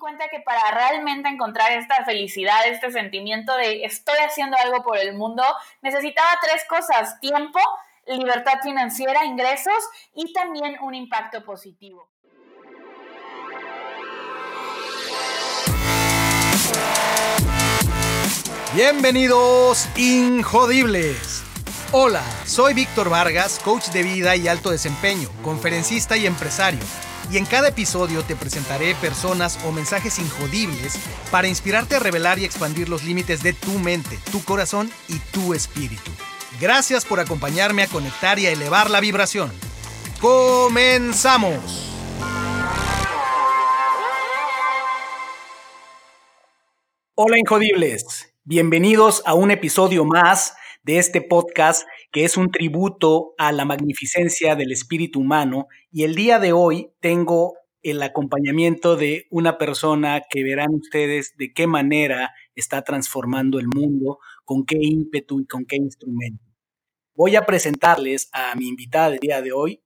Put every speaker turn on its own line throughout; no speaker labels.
cuenta que para realmente encontrar esta felicidad, este sentimiento de estoy haciendo algo por el mundo, necesitaba tres cosas, tiempo, libertad financiera, ingresos y también un impacto positivo.
Bienvenidos, Injodibles. Hola, soy Víctor Vargas, coach de vida y alto desempeño, conferencista y empresario. Y en cada episodio te presentaré personas o mensajes injodibles para inspirarte a revelar y expandir los límites de tu mente, tu corazón y tu espíritu. Gracias por acompañarme a conectar y a elevar la vibración. ¡Comenzamos! Hola Injodibles. Bienvenidos a un episodio más de este podcast que es un tributo a la magnificencia del espíritu humano y el día de hoy tengo el acompañamiento de una persona que verán ustedes de qué manera está transformando el mundo, con qué ímpetu y con qué instrumento. Voy a presentarles a mi invitada del día de hoy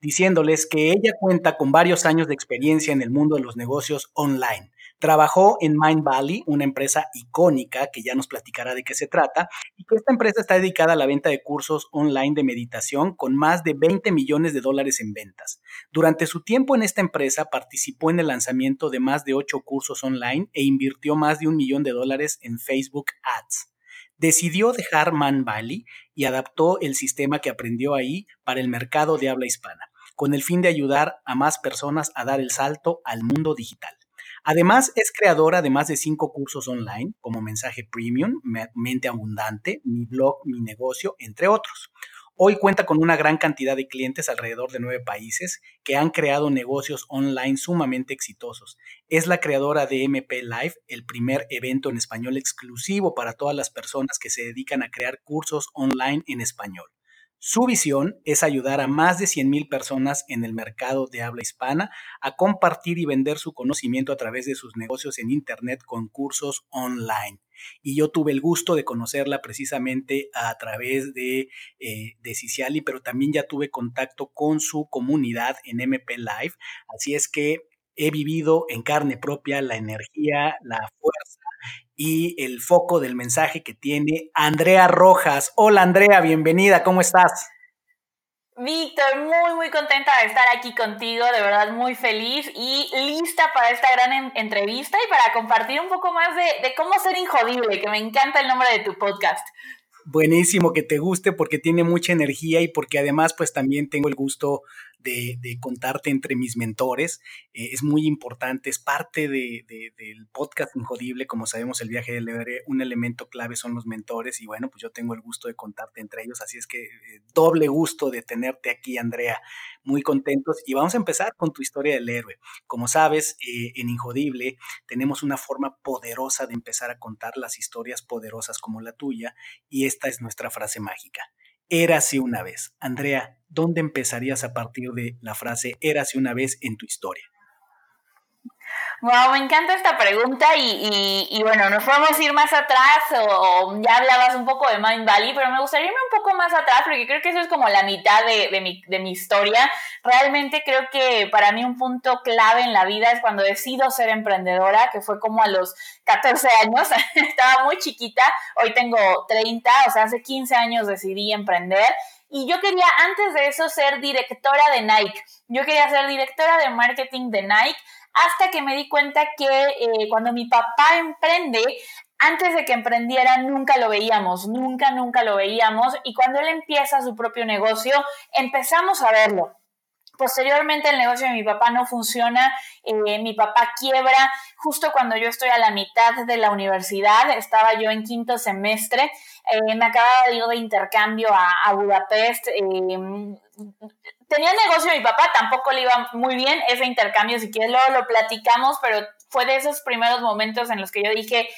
diciéndoles que ella cuenta con varios años de experiencia en el mundo de los negocios online Trabajó en Mind Valley, una empresa icónica que ya nos platicará de qué se trata, y que esta empresa está dedicada a la venta de cursos online de meditación con más de 20 millones de dólares en ventas. Durante su tiempo en esta empresa participó en el lanzamiento de más de 8 cursos online e invirtió más de un millón de dólares en Facebook Ads decidió dejar Mind Valley y adaptó el sistema que aprendió ahí para el mercado de habla hispana, con el fin de ayudar a más personas a dar el salto al mundo digital. Además, es creadora de más de cinco cursos online, como Mensaje Premium, Mente Abundante, Mi Blog, Mi Negocio, entre otros. Hoy cuenta con una gran cantidad de clientes alrededor de nueve países que han creado negocios online sumamente exitosos. Es la creadora de MP Live, el primer evento en español exclusivo para todas las personas que se dedican a crear cursos online en español. Su visión es ayudar a más de 100.000 personas en el mercado de habla hispana a compartir y vender su conocimiento a través de sus negocios en Internet con cursos online. Y yo tuve el gusto de conocerla precisamente a través de, eh, de Ciciali, pero también ya tuve contacto con su comunidad en MP Live. Así es que he vivido en carne propia la energía, la fuerza y el foco del mensaje que tiene Andrea Rojas. Hola Andrea, bienvenida, ¿cómo estás?
Víctor, muy, muy contenta de estar aquí contigo, de verdad muy feliz y lista para esta gran entrevista y para compartir un poco más de, de cómo ser injodible, que me encanta el nombre de tu podcast
buenísimo que te guste porque tiene mucha energía y porque además pues también tengo el gusto de, contarte entre mis mentores. Eh, es muy importante, es parte de, del podcast Injodible. Como sabemos, el viaje del héroe, un elemento clave son los mentores. Y bueno, pues yo tengo el gusto de contarte entre ellos. Así es que eh, doble gusto de tenerte aquí, Andrea. Muy contentos. Y vamos a empezar con tu historia del héroe. Como sabes, eh, en Injodible tenemos una forma poderosa de empezar a contar las historias poderosas como la tuya. Y esta es nuestra frase mágica. Érase una vez. Andrea, ¿dónde empezarías a partir de la frase Érase una vez en tu historia?
Wow, me encanta esta pregunta y, bueno, nos podemos ir más atrás o, ya hablabas un poco de Mind Valley, pero me gustaría irme un poco más atrás porque creo que eso es como la mitad de, mi, de mi historia. Realmente creo que para mí un punto clave en la vida es cuando decido ser emprendedora, que fue como a los 14 años, estaba muy chiquita, hoy tengo 30, o sea, hace 15 años decidí emprender. Y yo quería antes de eso ser directora de Nike. Yo quería ser directora de marketing de Nike hasta que me di cuenta que eh, cuando mi papá emprende, antes de que emprendiera nunca lo veíamos, nunca, nunca lo veíamos. Y cuando él empieza su propio negocio, empezamos a verlo. Posteriormente el negocio de mi papá no funciona, eh, mi papá quiebra, justo cuando yo estoy a la mitad de la universidad, estaba yo en quinto semestre, eh, me acababa de ir de intercambio a, Budapest, tenía negocio mi papá, tampoco le iba muy bien ese intercambio, si quieres luego lo platicamos, pero fue de esos primeros momentos en los que yo dije,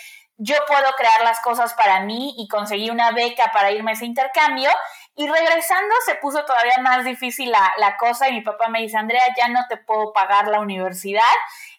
yo puedo crear las cosas para mí y conseguí una beca para irme a ese intercambio. Y regresando se puso todavía más difícil la, cosa y mi papá me dice, Andrea, ya no te puedo pagar la universidad.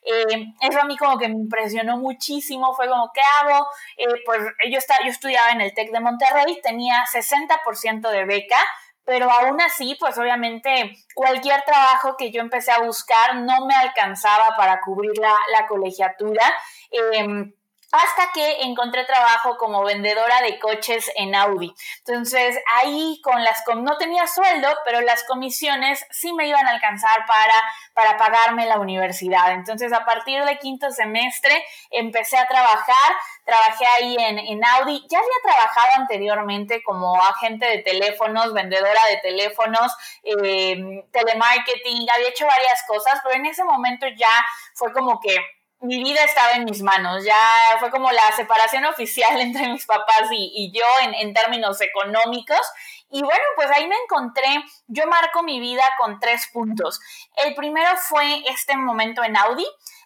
Eh, eso a mí como que me impresionó muchísimo, fue como, ¿qué hago? Eh, pues yo, estaba, yo estudiaba en el TEC de Monterrey, tenía 60% de beca, pero aún así, pues obviamente cualquier trabajo que yo empecé a buscar no me alcanzaba para cubrir la, la colegiatura. Em, hasta que encontré trabajo como vendedora de coches en Audi. Entonces ahí con las no tenía sueldo, pero las comisiones sí me iban a alcanzar para, para pagarme la universidad. Entonces a partir de quinto semestre empecé a trabajar, trabajé ahí en, en Audi. Ya había trabajado anteriormente como agente de teléfonos, vendedora de teléfonos, eh, telemarketing, había hecho varias cosas, pero en ese momento ya fue como que mi vida estaba en mis manos, ya fue como la separación oficial entre mis papás y, yo en, en, términos económicos. Y bueno, pues ahí me encontré, yo marco mi vida con tres puntos. El primero fue este momento en Audi.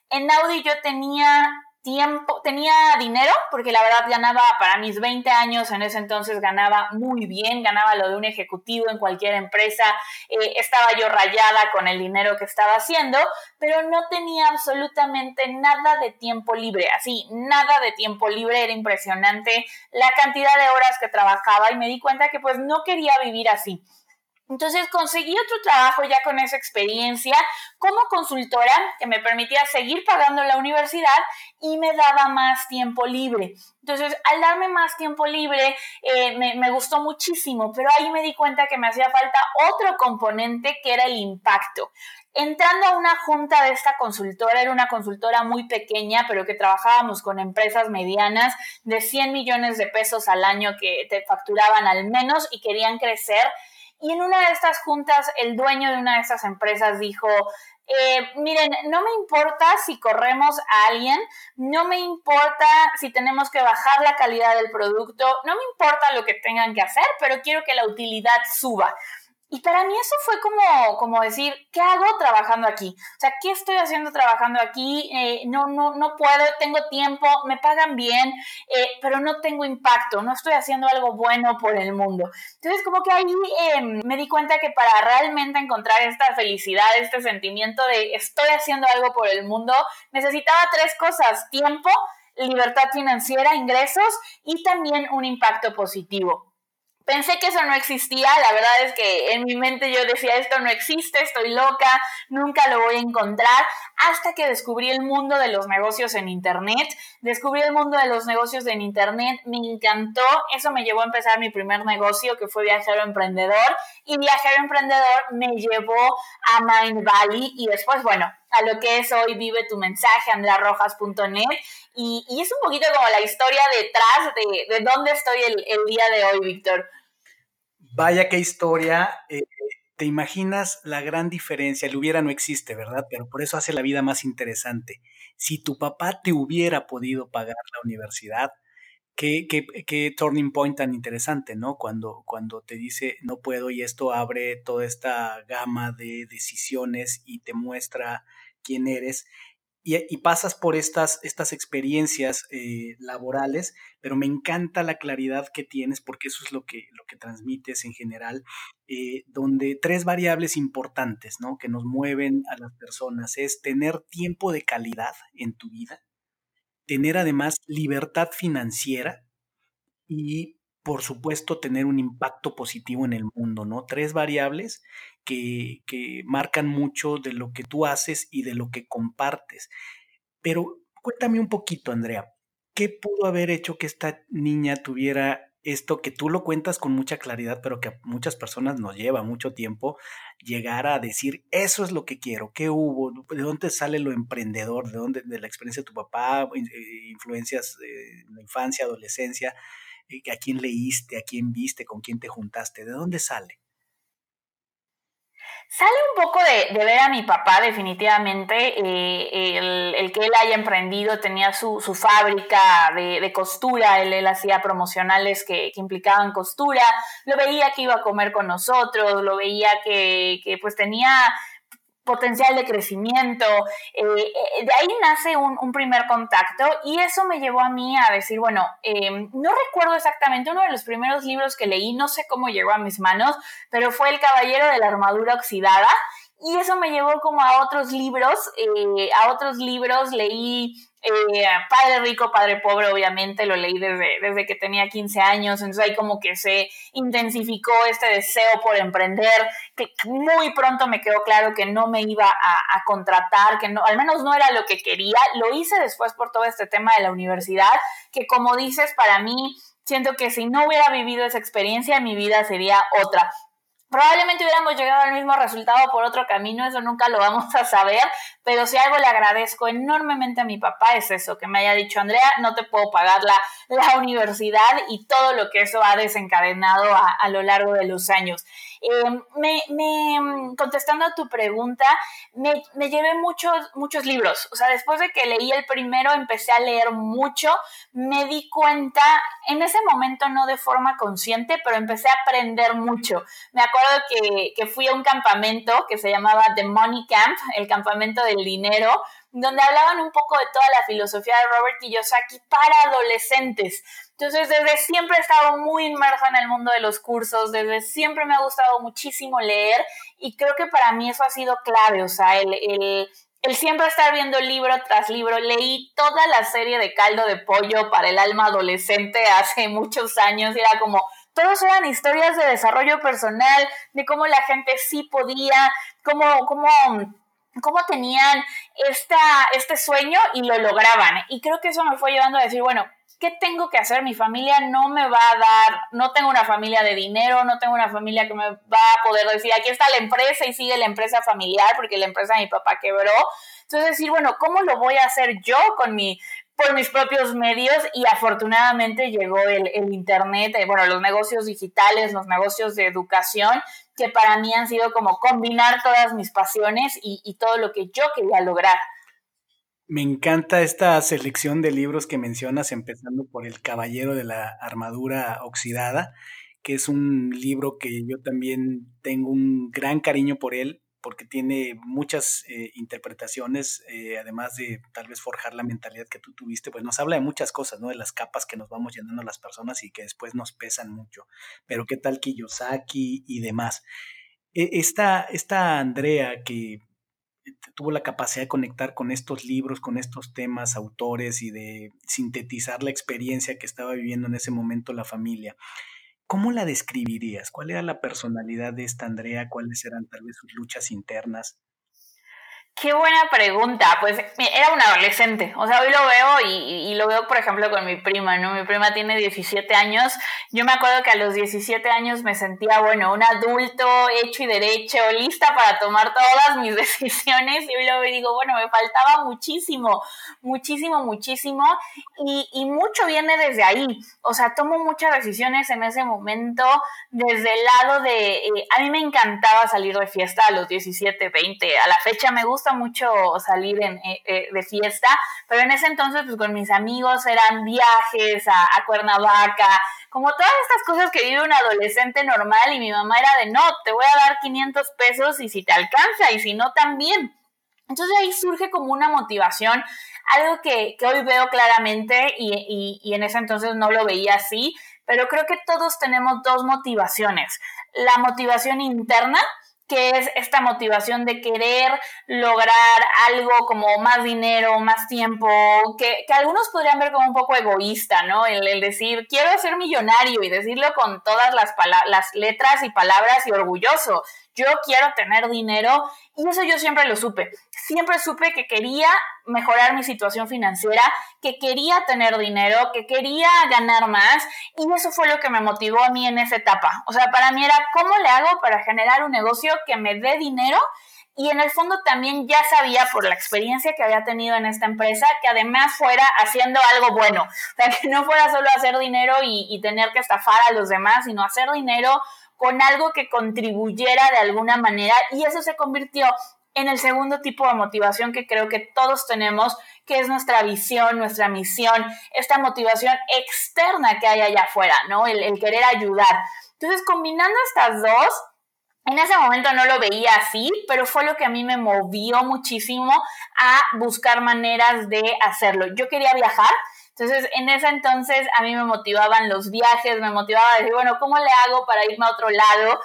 En Audi yo tenía tiempo, tenía dinero, porque la verdad ganaba para mis 20 años, en ese entonces ganaba muy bien, ganaba lo de un ejecutivo en cualquier empresa, eh, estaba yo rayada con el dinero que estaba haciendo, pero no tenía absolutamente nada de tiempo libre, así, nada de tiempo libre, era impresionante la cantidad de horas que trabajaba y me di cuenta que pues no quería vivir así. Entonces conseguí otro trabajo ya con esa experiencia como consultora que me permitía seguir pagando la universidad y me daba más tiempo libre. Entonces, al darme más tiempo libre, eh, me, me, gustó muchísimo, pero ahí me di cuenta que me hacía falta otro componente que era el impacto. Entrando a una junta de esta consultora, era una consultora muy pequeña, pero que trabajábamos con empresas medianas de 100 millones de pesos al año que te facturaban al menos y querían crecer y en una de estas juntas, el dueño de una de estas empresas dijo, eh, miren, no me importa si corremos a alguien, no me importa si tenemos que bajar la calidad del producto, no me importa lo que tengan que hacer, pero quiero que la utilidad suba. Y para mí eso fue como, como decir, ¿qué hago trabajando aquí? O sea, ¿qué estoy haciendo trabajando aquí? Eh, no, no, no puedo, tengo tiempo, me pagan bien, eh, pero no tengo impacto, no estoy haciendo algo bueno por el mundo. Entonces, como que ahí em, me di cuenta que para realmente encontrar esta felicidad, este sentimiento de estoy haciendo algo por el mundo, necesitaba tres cosas, tiempo, libertad financiera, ingresos y también un impacto positivo. Pensé que eso no existía, la verdad es que en mi mente yo decía, esto no existe, estoy loca, nunca lo voy a encontrar, hasta que descubrí el mundo de los negocios en Internet, descubrí el mundo de los negocios en Internet, me encantó, eso me llevó a empezar mi primer negocio que fue Viajero Emprendedor y Viajero Emprendedor me llevó a Mind Valley y después, bueno, a lo que es hoy Vive tu mensaje, andrarrojas.net. Y, y, es un poquito como la historia detrás de, de dónde estoy el, el, día de hoy, Víctor.
Vaya qué historia. Eh, te imaginas la gran diferencia. El hubiera no existe, ¿verdad? Pero por eso hace la vida más interesante. Si tu papá te hubiera podido pagar la universidad, Qué, qué, qué, turning point tan interesante, ¿no? Cuando, cuando te dice no puedo y esto abre toda esta gama de decisiones y te muestra quién eres. Y, pasas por estas, estas experiencias eh, laborales, pero me encanta la claridad que tienes porque eso es lo que, lo que transmites en general, eh, donde tres variables importantes ¿no? que nos mueven a las personas es tener tiempo de calidad en tu vida, tener además libertad financiera y por supuesto tener un impacto positivo en el mundo, ¿no? Tres variables que, marcan mucho de lo que tú haces y de lo que compartes. Pero cuéntame un poquito, Andrea, ¿qué pudo haber hecho que esta niña tuviera esto que tú lo cuentas con mucha claridad, pero que a muchas personas nos lleva mucho tiempo llegar a decir, eso es lo que quiero, qué hubo, de dónde sale lo emprendedor, de dónde, de la experiencia de tu papá, eh, influencias de la infancia, adolescencia, eh, a quién leíste, a quién viste, con quién te juntaste, de dónde sale.
Sale un poco de, ver a mi papá, definitivamente. Eh, el, que él haya emprendido tenía su, fábrica de, costura, él, él hacía promocionales que, que, implicaban costura. Lo veía que iba a comer con nosotros, lo veía que, que pues tenía potencial de crecimiento. Eh, eh, de ahí nace un, primer contacto y eso me llevó a mí a decir, bueno, em, no recuerdo exactamente uno de los primeros libros que leí, no sé cómo llegó a mis manos, pero fue El Caballero de la Armadura Oxidada. Y eso me llevó como a otros libros, eh, a otros libros leí eh, Padre Rico, Padre Pobre, obviamente lo leí desde, desde que tenía 15 años, entonces ahí como que se intensificó este deseo por emprender, que muy pronto me quedó claro que no me iba a, a contratar, que no, al menos no era lo que quería, lo hice después por todo este tema de la universidad, que como dices, para mí siento que si no hubiera vivido esa experiencia, mi vida sería otra. Probablemente hubiéramos llegado al mismo resultado por otro camino, eso nunca lo vamos a saber, pero si algo le agradezco enormemente a mi papá es eso, que me haya dicho, Andrea, no te puedo pagar la, la universidad y todo lo que eso ha desencadenado a, a lo largo de los años. Eh, me, me, contestando a tu pregunta, me, me, llevé muchos, muchos libros. O sea, después de que leí el primero, empecé a leer mucho. Me di cuenta, en ese momento no de forma consciente, pero empecé a aprender mucho. Me acuerdo que, que fui a un campamento que se llamaba The Money Camp, el campamento del dinero, donde hablaban un poco de toda la filosofía de Robert Kiyosaki para adolescentes. Entonces, desde siempre he estado muy inmersa en el mundo de los cursos, desde siempre me ha gustado muchísimo leer y creo que para mí eso ha sido clave, o sea, el, el, el siempre estar viendo libro tras libro. Leí toda la serie de Caldo de Pollo para el alma adolescente hace muchos años y era como, todos eran historias de desarrollo personal, de cómo la gente sí podía, cómo, cómo cómo tenían esta, este sueño y lo lograban. Y creo que eso me fue llevando a decir, bueno, ¿qué tengo que hacer? Mi familia no me va a dar, no tengo una familia de dinero, no tengo una familia que me va a poder decir, aquí está la empresa y sigue la empresa familiar, porque la empresa de mi papá quebró. Entonces decir, bueno, ¿cómo lo voy a hacer yo con mi por mis propios medios y afortunadamente llegó el, el Internet, eh, bueno, los negocios digitales, los negocios de educación, que para mí han sido como combinar todas mis pasiones y, y todo lo que yo quería lograr.
Me encanta esta selección de libros que mencionas, empezando por El Caballero de la Armadura Oxidada, que es un libro que yo también tengo un gran cariño por él porque tiene muchas eh, interpretaciones, eh, además de tal vez forjar la mentalidad que tú tuviste, pues nos habla de muchas cosas, ¿no? De las capas que nos vamos llenando las personas y que después nos pesan mucho. Pero qué tal Kiyosaki y demás. E, esta, esta Andrea que tuvo la capacidad de conectar con estos libros, con estos temas, autores y de sintetizar la experiencia que estaba viviendo en ese momento la familia. ¿Cómo la describirías? ¿Cuál era la personalidad de esta Andrea? ¿Cuáles eran tal vez sus luchas internas?
Qué buena pregunta. Pues era un adolescente. O sea, hoy lo veo y, lo veo, por ejemplo, con mi prima, ¿no? Mi prima tiene 17 años. Yo me acuerdo que a los 17 años me sentía, bueno, un adulto hecho y derecho, lista para tomar todas mis decisiones. Y hoy lo veo y digo, bueno, me faltaba muchísimo, muchísimo, muchísimo. Y, y mucho viene desde ahí. O sea, tomo muchas decisiones en ese momento desde el lado de... Eh, a mí me encantaba salir de fiesta a los 17, 20. A la fecha me gusta mucho salir eh, eh, de fiesta, pero en ese entonces pues con mis amigos eran viajes a, a, Cuernavaca, como todas estas cosas que vive un adolescente normal y mi mamá era de no, te voy a dar 500 pesos y si te alcanza y si no también. Entonces ahí surge como una motivación, algo que, que hoy veo claramente y, y en ese entonces no lo veía así, pero creo que todos tenemos dos motivaciones. La motivación interna, que es esta motivación de querer lograr algo como más dinero, más tiempo, que, que algunos podrían ver como un poco egoísta, ¿no? El, decir, quiero ser millonario y decirlo con todas las, las letras y palabras y orgulloso yo quiero tener dinero y eso yo siempre lo supe. Siempre supe que quería mejorar mi situación financiera, que quería tener dinero, que quería ganar más y eso fue lo que me motivó a mí en esa etapa. O sea, para mí era cómo le hago para generar un negocio que me dé dinero y en el fondo también ya sabía por la experiencia que había tenido en esta empresa que además fuera haciendo algo bueno, o sea, que no fuera solo hacer dinero y, y tener que estafar a los demás, sino hacer dinero con algo que contribuyera de alguna manera y eso se convirtió en el segundo tipo de motivación que creo que todos tenemos, que es nuestra visión, nuestra misión, esta motivación externa que hay allá afuera, ¿no? El, querer ayudar. Entonces, combinando estas dos, en ese momento no lo veía así, pero fue lo que a mí me movió muchísimo a buscar maneras de hacerlo. Yo quería viajar, Entonces, en ese entonces a mí me motivaban los viajes, me motivaba a decir, bueno, ¿cómo le hago para irme a otro lado?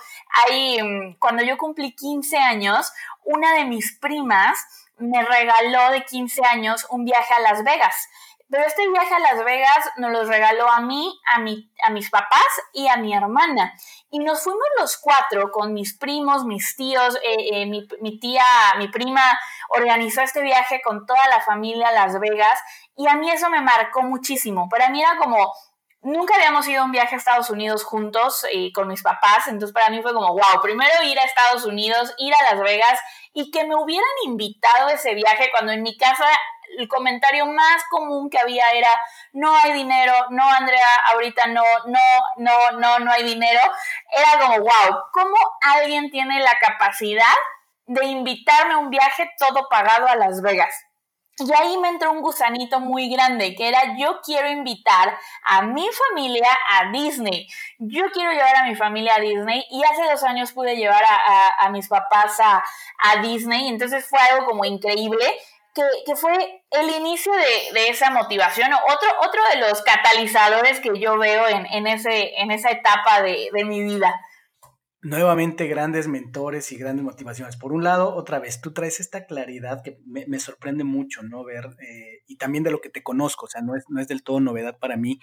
Ahí, mm, cuando yo cumplí 15 años, una de mis primas me regaló de 15 años un viaje a Las Vegas. Pero este viaje a Las Vegas nos lo regaló a mí, a, mi, a mis papás y a mi hermana. Y nos fuimos los cuatro con mis primos, mis tíos, eh, eh, mi, mi, tía, mi prima organizó este viaje con toda la familia a Las Vegas. Y a mí eso me marcó muchísimo. Para mí era como, nunca habíamos ido a un viaje a Estados Unidos juntos y con mis papás, entonces para mí fue como, wow, primero ir a Estados Unidos, ir a Las Vegas y que me hubieran invitado a ese viaje cuando en mi casa el comentario más común que había era, no hay dinero, no, Andrea, ahorita no, no, no, no, no hay dinero. Era como, wow, ¿cómo alguien tiene la capacidad de invitarme a un viaje todo pagado a Las Vegas? Y ahí me entró un gusanito muy grande, que era yo quiero invitar a mi familia a Disney. Yo quiero llevar a mi familia a Disney y hace dos años pude llevar a, mis papás a, a Disney, entonces fue algo como increíble que, fue el inicio de, esa motivación, otro, otro de los catalizadores que yo veo en, ese, en esa etapa de, mi vida.
Nuevamente grandes mentores y grandes motivaciones. Por un lado, otra vez, tú traes esta claridad que me, sorprende mucho, ¿no? Ver, eh, y también de lo que te conozco, o sea, no es, no es del todo novedad para mí,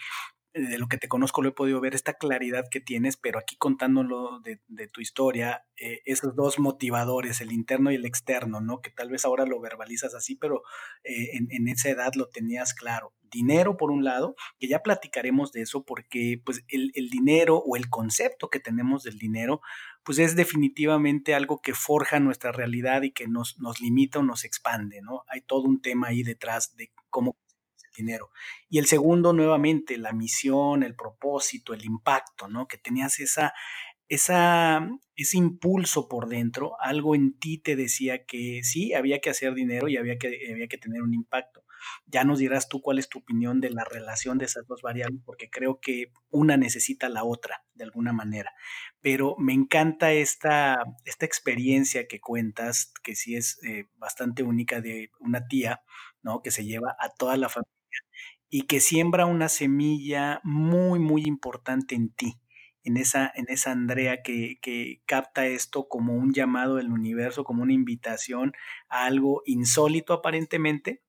de lo que te conozco lo he podido ver, esta claridad que tienes, pero aquí contándolo de, tu historia, eh, esos dos motivadores, el interno y el externo, ¿no? Que tal vez ahora lo verbalizas así, pero eh, en, esa edad lo tenías claro. Dinero, por un lado, que ya platicaremos de eso, porque pues el, dinero o el concepto que tenemos del dinero, pues es definitivamente algo que forja nuestra realidad y que nos, nos limita o nos expande, ¿no? Hay todo un tema ahí detrás de cómo dinero. Y el segundo, nuevamente, la misión, el propósito, el impacto, ¿no? Que tenías esa, esa, ese impulso por dentro, algo en ti te decía que sí, había que hacer dinero y había que, había que tener un impacto. Ya nos dirás tú cuál es tu opinión de la relación de esas dos variables, porque creo que una necesita la otra de alguna manera. Pero me encanta esta, esta experiencia que cuentas, que sí es eh, bastante única de una tía, ¿no? Que se lleva a toda la familia y que siembra una semilla muy, muy importante en ti, en esa, en esa Andrea que, que, capta esto como un llamado del universo, como una invitación a algo insólito aparentemente,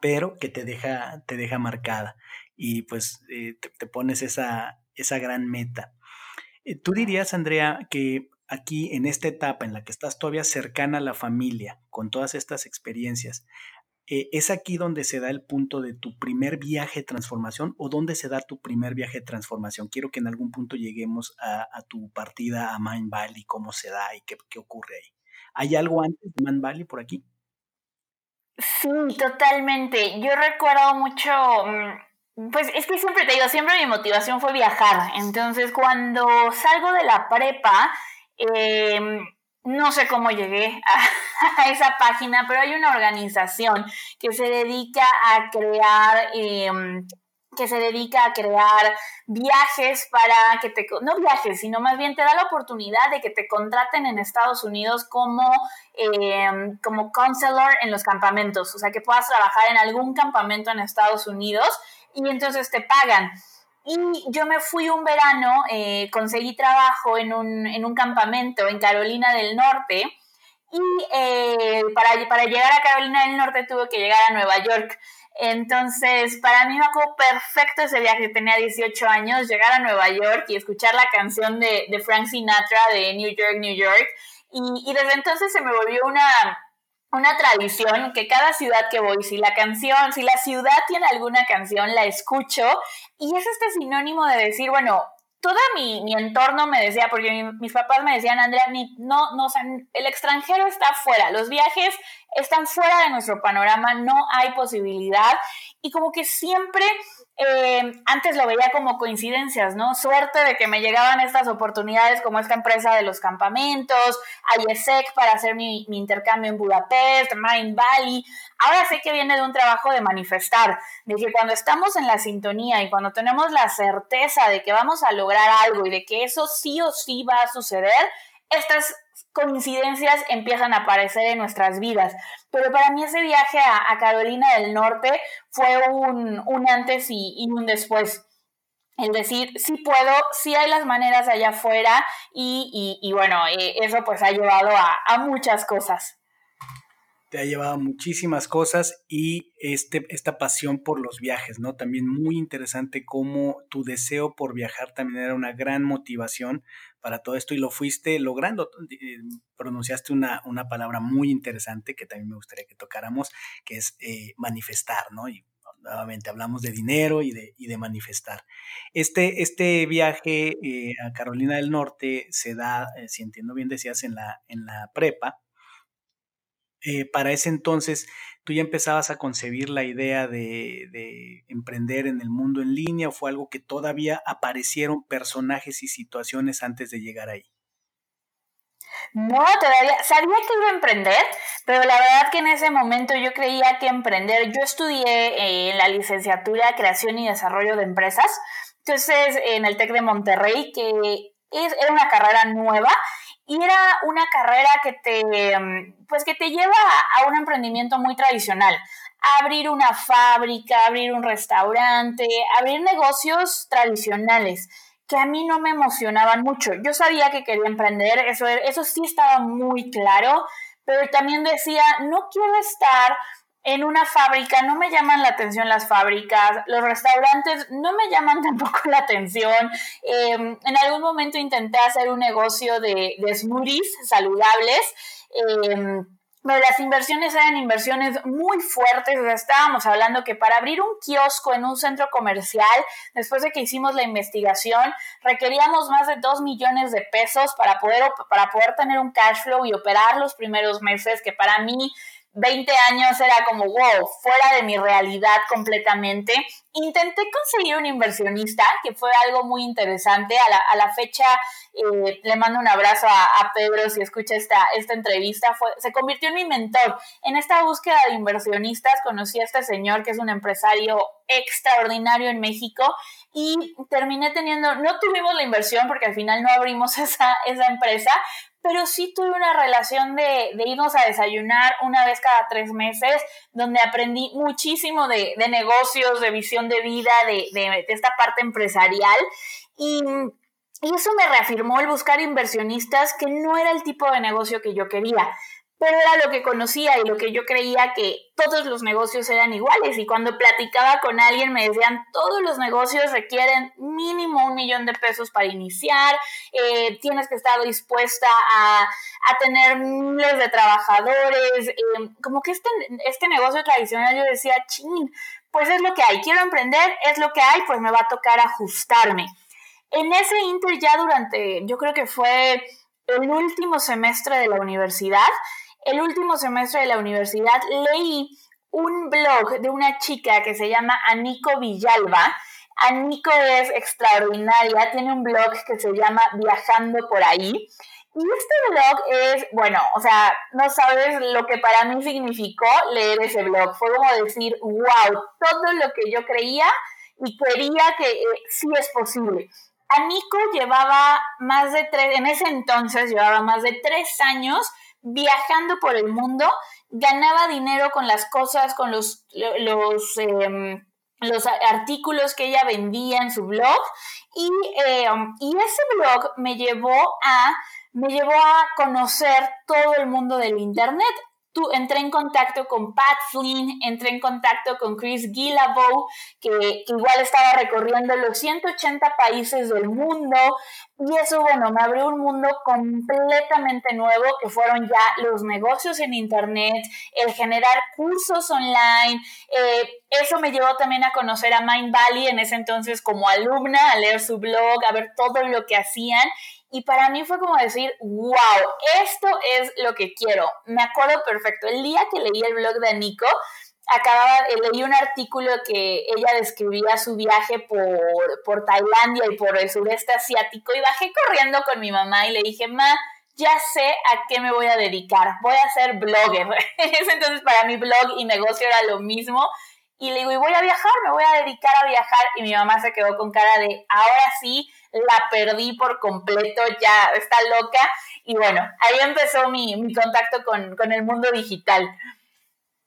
pero que te deja, te deja marcada y pues eh, te, pones esa, esa gran meta. Eh, ¿Tú dirías, Andrea, que aquí en esta etapa en la que estás todavía cercana a la familia, con todas estas experiencias, eh, ¿es aquí donde se da el punto de tu primer viaje de transformación o dónde se da tu primer viaje de transformación? Quiero que en algún punto lleguemos a, tu partida a Mind Valley, cómo se da y qué, ocurre ahí. ¿Hay algo antes de Mind Valley por aquí?
Sí, totalmente. Yo recuerdo mucho, mm, pues es que siempre te digo, siempre mi motivación fue viajar. Entonces, cuando salgo de la prepa, eh, no sé cómo llegué a, esa página, pero hay una organización que se dedica a crear, em, que se dedica a crear viajes para que te, no viajes, sino más bien te da la oportunidad de que te contraten en Estados Unidos como, em, como counselor en los campamentos, o sea, que puedas trabajar en algún campamento en Estados Unidos y entonces te pagan. Y yo me fui un verano, eh, conseguí trabajo en un, en un, campamento en Carolina del Norte y eh, para, para llegar a Carolina del Norte tuve que llegar a Nueva York. Entonces, para mí me acuerdo perfecto ese viaje, tenía 18 años, llegar a Nueva York y escuchar la canción de, de Frank Sinatra de New York, New York. Y, y desde entonces se me volvió una, una tradición que cada ciudad que voy, si la canción, si la ciudad tiene alguna canción, la escucho y es este sinónimo de decir, bueno, todo mi, mi entorno me decía, porque mis papás me decían, Andrea, ni, no, no, el extranjero está fuera, los viajes están fuera de nuestro panorama, no hay posibilidad y como que siempre eh, antes lo veía como coincidencias, ¿no? Suerte de que me llegaban estas oportunidades como esta empresa de los campamentos, IESEC para hacer mi, intercambio en Budapest, Mind Valley. Ahora sé que viene de un trabajo de manifestar, de que cuando estamos en la sintonía y cuando tenemos la certeza de que vamos a lograr algo y de que eso sí o sí va a suceder, estas coincidencias empiezan a aparecer en nuestras vidas. Pero para mí ese viaje a, Carolina del Norte fue un, antes y, un después. El decir, sí puedo, sí hay las maneras allá afuera y, bueno, eh, eso pues ha llevado a, a muchas cosas
te ha llevado a muchísimas cosas y este, esta pasión por los viajes, ¿no? También muy interesante cómo tu deseo por viajar también era una gran motivación para todo esto y lo fuiste logrando. Eh, pronunciaste una, una palabra muy interesante que también me gustaría que tocáramos, que es eh, manifestar, ¿no? Y nuevamente hablamos de dinero y de, y de manifestar. Este, este viaje eh, a Carolina del Norte se da, si entiendo bien, decías, en la, en la prepa eh, para ese entonces tú ya empezabas a concebir la idea de, emprender en el mundo en línea o fue algo que todavía aparecieron personajes y situaciones antes de llegar ahí?
No, todavía sabía que iba a emprender, pero la verdad que en ese momento yo creía que emprender, yo estudié eh, en la licenciatura Creación y Desarrollo de Empresas, entonces en el TEC de Monterrey, que es, era una carrera nueva y era una carrera que te, mm, pues que te lleva a un emprendimiento muy tradicional. Abrir una fábrica, abrir un restaurante, abrir negocios tradicionales que a mí no me emocionaban mucho. Yo sabía que quería emprender, eso, eso sí estaba muy claro, pero también decía, no quiero estar en una fábrica, no me llaman la atención las fábricas, los restaurantes no me llaman tampoco la atención. Em, en algún momento intenté hacer un negocio de, smoothies saludables. Em, pero las inversiones eran inversiones muy fuertes, estábamos hablando que para abrir un kiosco en un centro comercial, después de que hicimos la investigación, requeríamos más de 2 millones de pesos para poder, para poder tener un cash flow y operar los primeros meses, que para mí 20 años era como, wow, fuera de mi realidad completamente. Intenté conseguir un inversionista, que fue algo muy interesante. A la, fecha, eh, le mando un abrazo a, Pedro si escucha esta, esta entrevista. Fue, se convirtió en mi mentor. En esta búsqueda de inversionistas conocí a este señor que es un empresario extraordinario en México y terminé teniendo, no tuvimos la inversión porque al final no abrimos esa, esa empresa, pero sí tuve una relación de, irnos a desayunar una vez cada tres meses, donde aprendí muchísimo de, negocios, de visión de vida, de, esta parte empresarial. Y, y eso me reafirmó el buscar inversionistas que no era el tipo de negocio que yo quería pero era lo que conocía y lo que yo creía que todos los negocios eran iguales. Y cuando platicaba con alguien me decían, todos los negocios requieren mínimo un millón de pesos para iniciar, eh, tienes que estar dispuesta a, a tener miles de trabajadores, eh, como que este, este negocio tradicional yo decía, ching, pues es lo que hay, quiero emprender, es lo que hay, pues me va a tocar ajustarme. En ese inter ya durante, yo creo que fue el último semestre de la universidad, el último semestre de la universidad leí un blog de una chica que se llama Aniko Villalba. Aniko es extraordinaria, tiene un blog que se llama Viajando por ahí. Y este blog es, bueno, o sea, no sabes lo que para mí significó leer ese blog. Fue como decir, wow, todo lo que yo creía y quería que eh, sí es posible. Aniko llevaba más de tres, en ese entonces llevaba más de tres años viajando por el mundo, ganaba dinero con las cosas, con los, los, em, los artículos que ella vendía en su blog. Y, em, y ese blog me llevó a me llevó a conocer todo el mundo del Internet entré en contacto con Pat Flynn, entré en contacto con Chris Guillebeau, que, igual estaba recorriendo los 180 países del mundo, y eso, bueno, me abrió un mundo completamente nuevo, que fueron ya los negocios en Internet, el generar cursos online, eh, eso me llevó también a conocer a Mind Valley en ese entonces como alumna, a leer su blog, a ver todo lo que hacían y para mí fue como decir, wow, esto es lo que quiero. Me acuerdo perfecto, el día que leí el blog de Nico, acababa, eh, leí un artículo que ella describía su viaje por, por Tailandia y por el sureste asiático y bajé corriendo con mi mamá y le dije, ma, ya sé a qué me voy a dedicar, voy a ser blogger. Entonces para mí blog y negocio era lo mismo y le digo, y voy a viajar, me voy a dedicar a viajar. Y mi mamá se quedó con cara de, ahora sí, la perdí por completo, ya está loca. Y bueno, ahí empezó mi, contacto con, con el mundo digital.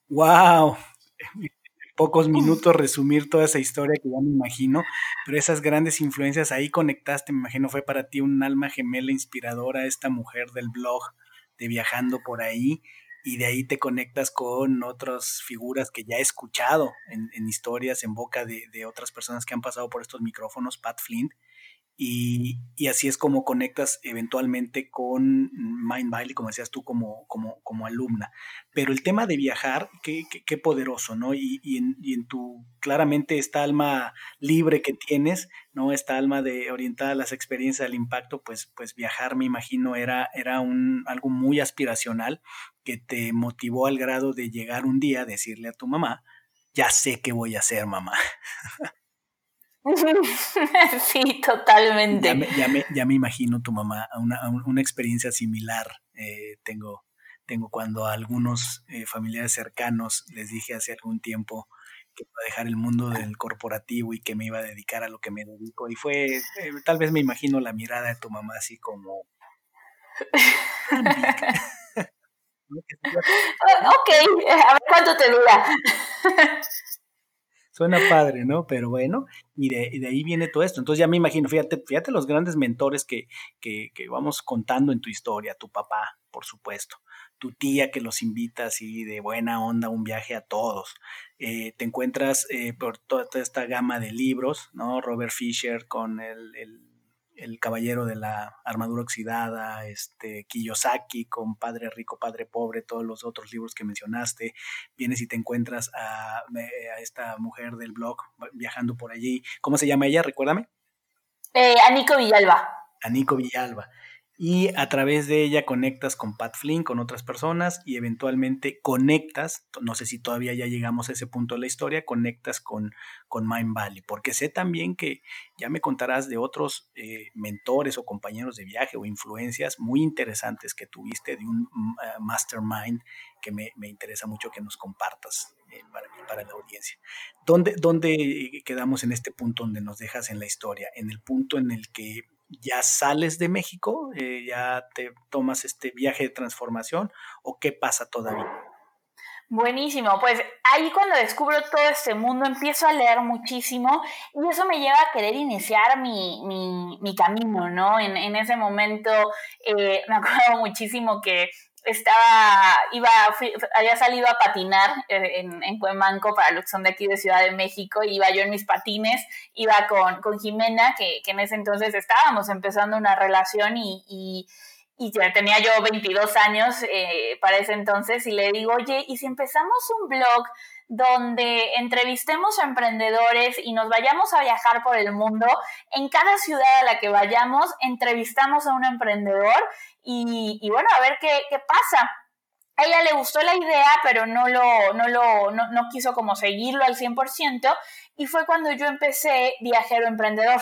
¡Wow! pocos minutos resumir toda esa historia que ya me imagino, pero esas grandes influencias ahí conectaste, me imagino fue para ti un alma gemela inspiradora, esta mujer del blog de viajando por ahí, y de ahí te conectas con otras figuras que ya he escuchado en, historias en boca de, de, otras personas que han pasado por estos micrófonos, Pat Flint, y, así es como conectas eventualmente con Mind Valley, como decías tú, como, alumna. Pero el tema de viajar, qué, poderoso, ¿no? Y, en, tu, claramente, esta alma libre que tienes, ¿no? Esta alma de orientada a las experiencias, al impacto, pues, pues viajar, me imagino, era, algo muy aspiracional que te motivó al grado de llegar un día a decirle a tu mamá, ya sé qué voy a hacer, mamá.
sí, totalmente.
Ya me, ya me, imagino tu mamá, una, una experiencia similar. Eh, tengo, tengo cuando a algunos eh, familiares cercanos les dije hace algún tiempo que iba a dejar el mundo del corporativo y que me iba a dedicar a lo que me dedico. Y fue, eh, tal vez me imagino la mirada de tu mamá así como...
ok, a ver cuánto te dura.
Suena padre, ¿no? Pero bueno, y de, ahí viene todo esto. Entonces ya me imagino, fíjate, fíjate los grandes mentores que, que, que, vamos contando en tu historia, tu papá, por supuesto, tu tía que los invita así de buena onda un viaje a todos. Eh, te encuentras eh, por toda, esta gama de libros, ¿no? Robert Fisher con el el Caballero de la Armadura Oxidada, este, Kiyosaki con Padre Rico, Padre Pobre, todos los otros libros que mencionaste. Vienes y te encuentras a, a esta mujer del blog viajando por allí. ¿Cómo se llama ella? Recuérdame.
Eh, Anico Villalba.
Anico Villalba y a través de ella conectas con Pat Flynn, con otras personas y eventualmente conectas, no sé si todavía ya llegamos a ese punto de la historia, conectas con, con Mind Valley, porque sé también que ya me contarás de otros eh, mentores o compañeros de viaje o influencias muy interesantes que tuviste de un mm, eh, mastermind que me, interesa mucho que nos compartas eh, para, para la audiencia. ¿Dónde, ¿Dónde quedamos en este punto donde nos dejas en la historia? En el punto en el que ya sales de México, eh, ya te tomas este viaje de transformación o qué pasa todavía?
Buenísimo, pues ahí cuando descubro todo este mundo empiezo a leer muchísimo y eso me lleva a querer iniciar mi, mi, camino, ¿no? En, en ese momento eh, me acuerdo muchísimo que estaba, iba, había salido a patinar eh, en, en Cuemanco para lo que son de aquí de Ciudad de México, iba yo en mis patines, iba con, con Jimena, que, que, en ese entonces estábamos empezando una relación y, y, y tenía yo 22 años eh, para ese entonces y le digo, oye, ¿y si empezamos un blog donde entrevistemos a emprendedores y nos vayamos a viajar por el mundo. En cada ciudad a la que vayamos, entrevistamos a un emprendedor y, bueno, a ver qué, pasa. A ella le gustó la idea, pero no lo, no lo, no, no quiso como seguirlo al 100% y fue cuando yo empecé Viajero Emprendedor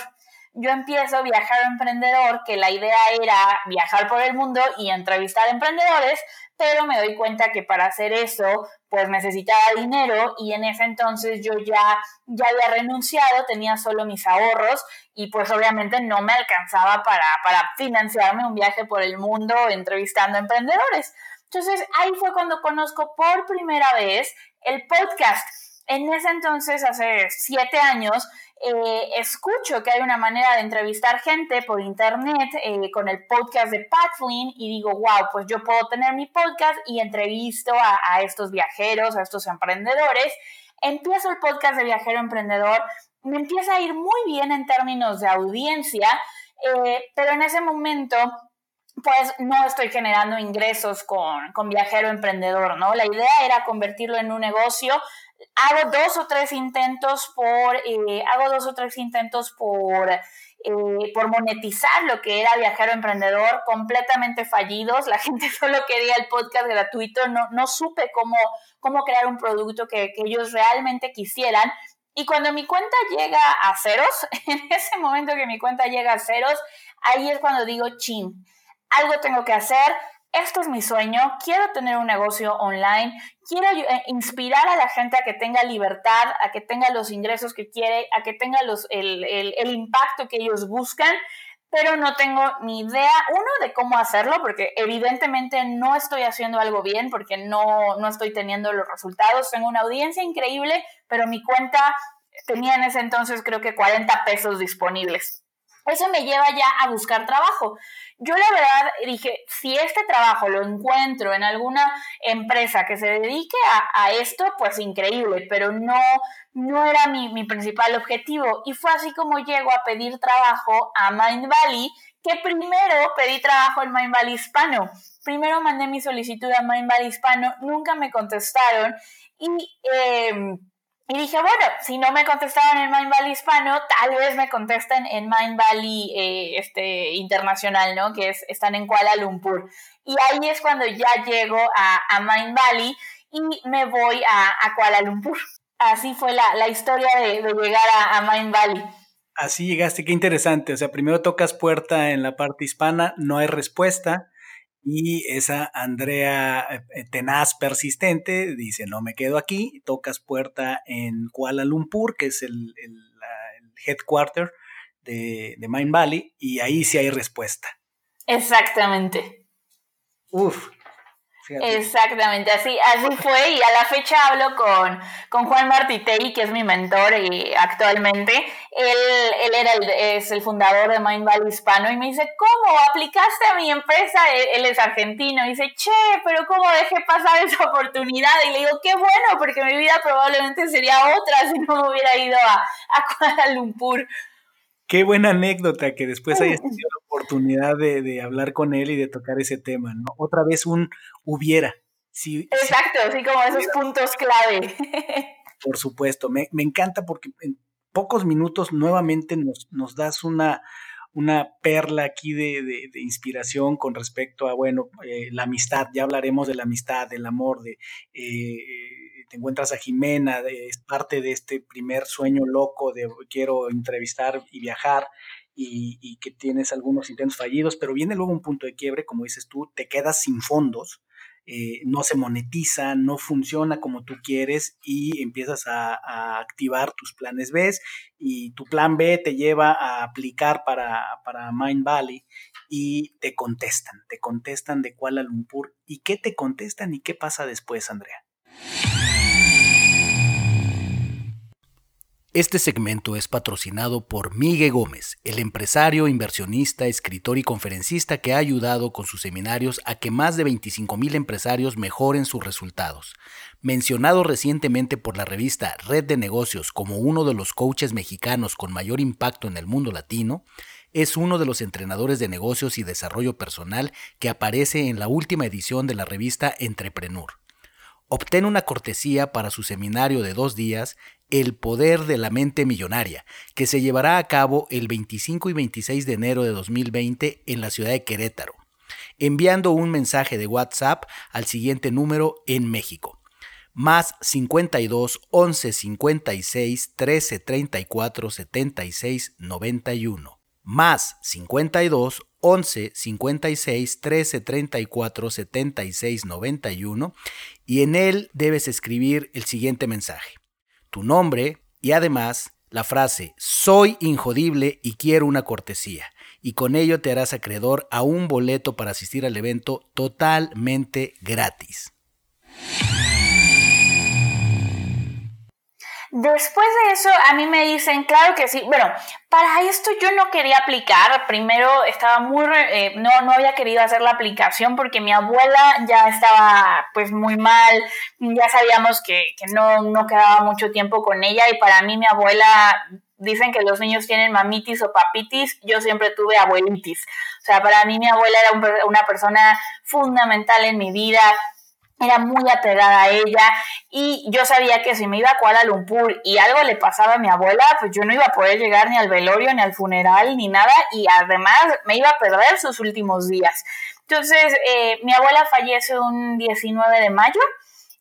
yo empiezo Viajar Emprendedor, que la idea era viajar por el mundo y entrevistar emprendedores, pero me doy cuenta que para hacer eso, pues necesitaba dinero y en ese entonces yo ya, ya había renunciado, tenía solo mis ahorros y pues obviamente no me alcanzaba para, para financiarme un viaje por el mundo entrevistando emprendedores. Entonces ahí fue cuando conozco por primera vez el podcast. En ese entonces, hace siete años, eh, escucho que hay una manera de entrevistar gente por internet eh, con el podcast de Pat Flynn y digo, wow, pues yo puedo tener mi podcast y entrevisto a, estos viajeros, a estos emprendedores. Empiezo el podcast de Viajero Emprendedor, me empieza a ir muy bien en términos de audiencia, eh, pero en ese momento pues no estoy generando ingresos con, con, Viajero Emprendedor, ¿no? La idea era convertirlo en un negocio hago dos o tres intentos por, eh, hago dos o tres intentos por, eh, por monetizar lo que era Viajero Emprendedor, completamente fallidos. La gente solo quería el podcast gratuito, no, no supe cómo, cómo crear un producto que, que ellos realmente quisieran. Y cuando mi cuenta llega a ceros, en ese momento que mi cuenta llega a ceros, ahí es cuando digo, chin, algo tengo que hacer, esto es mi sueño, quiero tener un negocio online, quiero eh, inspirar a la gente a que tenga libertad, a que tenga los ingresos que quiere, a que tenga los, el, el, impacto que ellos buscan pero no tengo ni idea, uno, de cómo hacerlo, porque evidentemente no estoy haciendo algo bien, porque no, no estoy teniendo los resultados. Tengo una audiencia increíble, pero mi cuenta tenía en ese entonces creo que 40 pesos disponibles. Eso me lleva ya a buscar trabajo. Yo la verdad dije, si este trabajo lo encuentro en alguna empresa que se dedique a, esto, pues increíble, pero no, no era mi, mi, principal objetivo. Y fue así como llego a pedir trabajo a Mind Valley, que primero pedí trabajo en Mind Valley Hispano. Primero mandé mi solicitud a Mind Valley Hispano, nunca me contestaron y... Eh, y dije, bueno, si no me contestaban en Mind Valley hispano, tal vez me contesten en Mind Valley eh, este, internacional, ¿no? Que es, están en Kuala Lumpur. Y ahí es cuando ya llego a, a Mind Valley y me voy a, a Kuala Lumpur. Así fue la, la historia de, de llegar a, a Mind Valley.
Así llegaste, qué interesante. O sea, primero tocas puerta en la parte hispana, no hay respuesta y esa Andrea eh, eh, tenaz, persistente, dice, no me quedo aquí, tocas puerta en Kuala Lumpur, que es el, el, headquarter de, de Mind Valley, y ahí sí hay respuesta.
Exactamente.
Uf,
Exactamente, así, así fue y a la fecha hablo con, con Juan Martitei, que es mi mentor y actualmente. Él, él era el, es el fundador de Mind Valley Hispano y me dice, ¿cómo aplicaste a mi empresa? Él, es argentino. Y dice, che, pero ¿cómo dejé pasar esa oportunidad? Y le digo, qué bueno, porque mi vida probablemente sería otra si no me hubiera ido a, a Kuala Lumpur.
Qué buena anécdota que después hayas tenido la oportunidad de, hablar con él y de tocar ese tema, ¿no? Otra vez un hubiera.
Exacto, así como esos puntos clave.
Por supuesto, me, encanta porque en pocos minutos nuevamente nos, nos das una, una perla aquí de, de, inspiración con respecto a, bueno, eh, la amistad, ya hablaremos de la amistad, del amor, de eh, te encuentras a Jimena, es parte de este primer sueño loco de quiero entrevistar y viajar y, que tienes algunos intentos fallidos, pero viene luego un punto de quiebre, como dices tú, te quedas sin fondos, eh, no se monetiza, no funciona como tú quieres y empiezas a, activar tus planes B y tu plan B te lleva a aplicar para, para Mind Valley y te contestan, te contestan de Kuala Lumpur. ¿Y qué te contestan y qué pasa después, Andrea? Este segmento es patrocinado por Miguel Gómez, el empresario, inversionista, escritor y conferencista que ha ayudado con sus seminarios a que más de 25 mil empresarios mejoren sus resultados. Mencionado recientemente por la revista Red de Negocios como uno de los coaches mexicanos con mayor impacto en el mundo latino, es uno de los entrenadores de negocios y desarrollo personal que aparece en la última edición de la revista Entrepreneur. Obtén una cortesía para su seminario de dos días el poder de la mente millonaria, que se llevará a cabo el 25 y 26 de enero de 2020 en la ciudad de Querétaro, enviando un mensaje de WhatsApp al siguiente número en México. Más 52 11 56 13 34 76 91. Más 52 11 56 13 34 76 91 y en él debes escribir el siguiente mensaje tu nombre y además la frase soy injodible y quiero una cortesía. Y con ello te harás acreedor a un boleto para asistir al evento totalmente gratis.
Después de eso, a mí me dicen, claro que sí. Bueno, para esto yo no quería aplicar. Primero estaba muy, eh, no, no había querido hacer la aplicación porque mi abuela ya estaba pues muy mal. Ya sabíamos que, que no, no quedaba mucho tiempo con ella y para mí mi abuela dicen que los niños tienen mamitis o papitis, yo siempre tuve abuelitis. O sea, para mí mi abuela era una persona fundamental en mi vida, era muy apegada a ella y yo sabía que si me iba a Kuala Lumpur y algo le pasaba a mi abuela, pues yo no iba a poder llegar ni al velorio, ni al funeral, ni nada y además me iba a perder sus últimos días. Entonces, eh, mi abuela fallece un 19 de mayo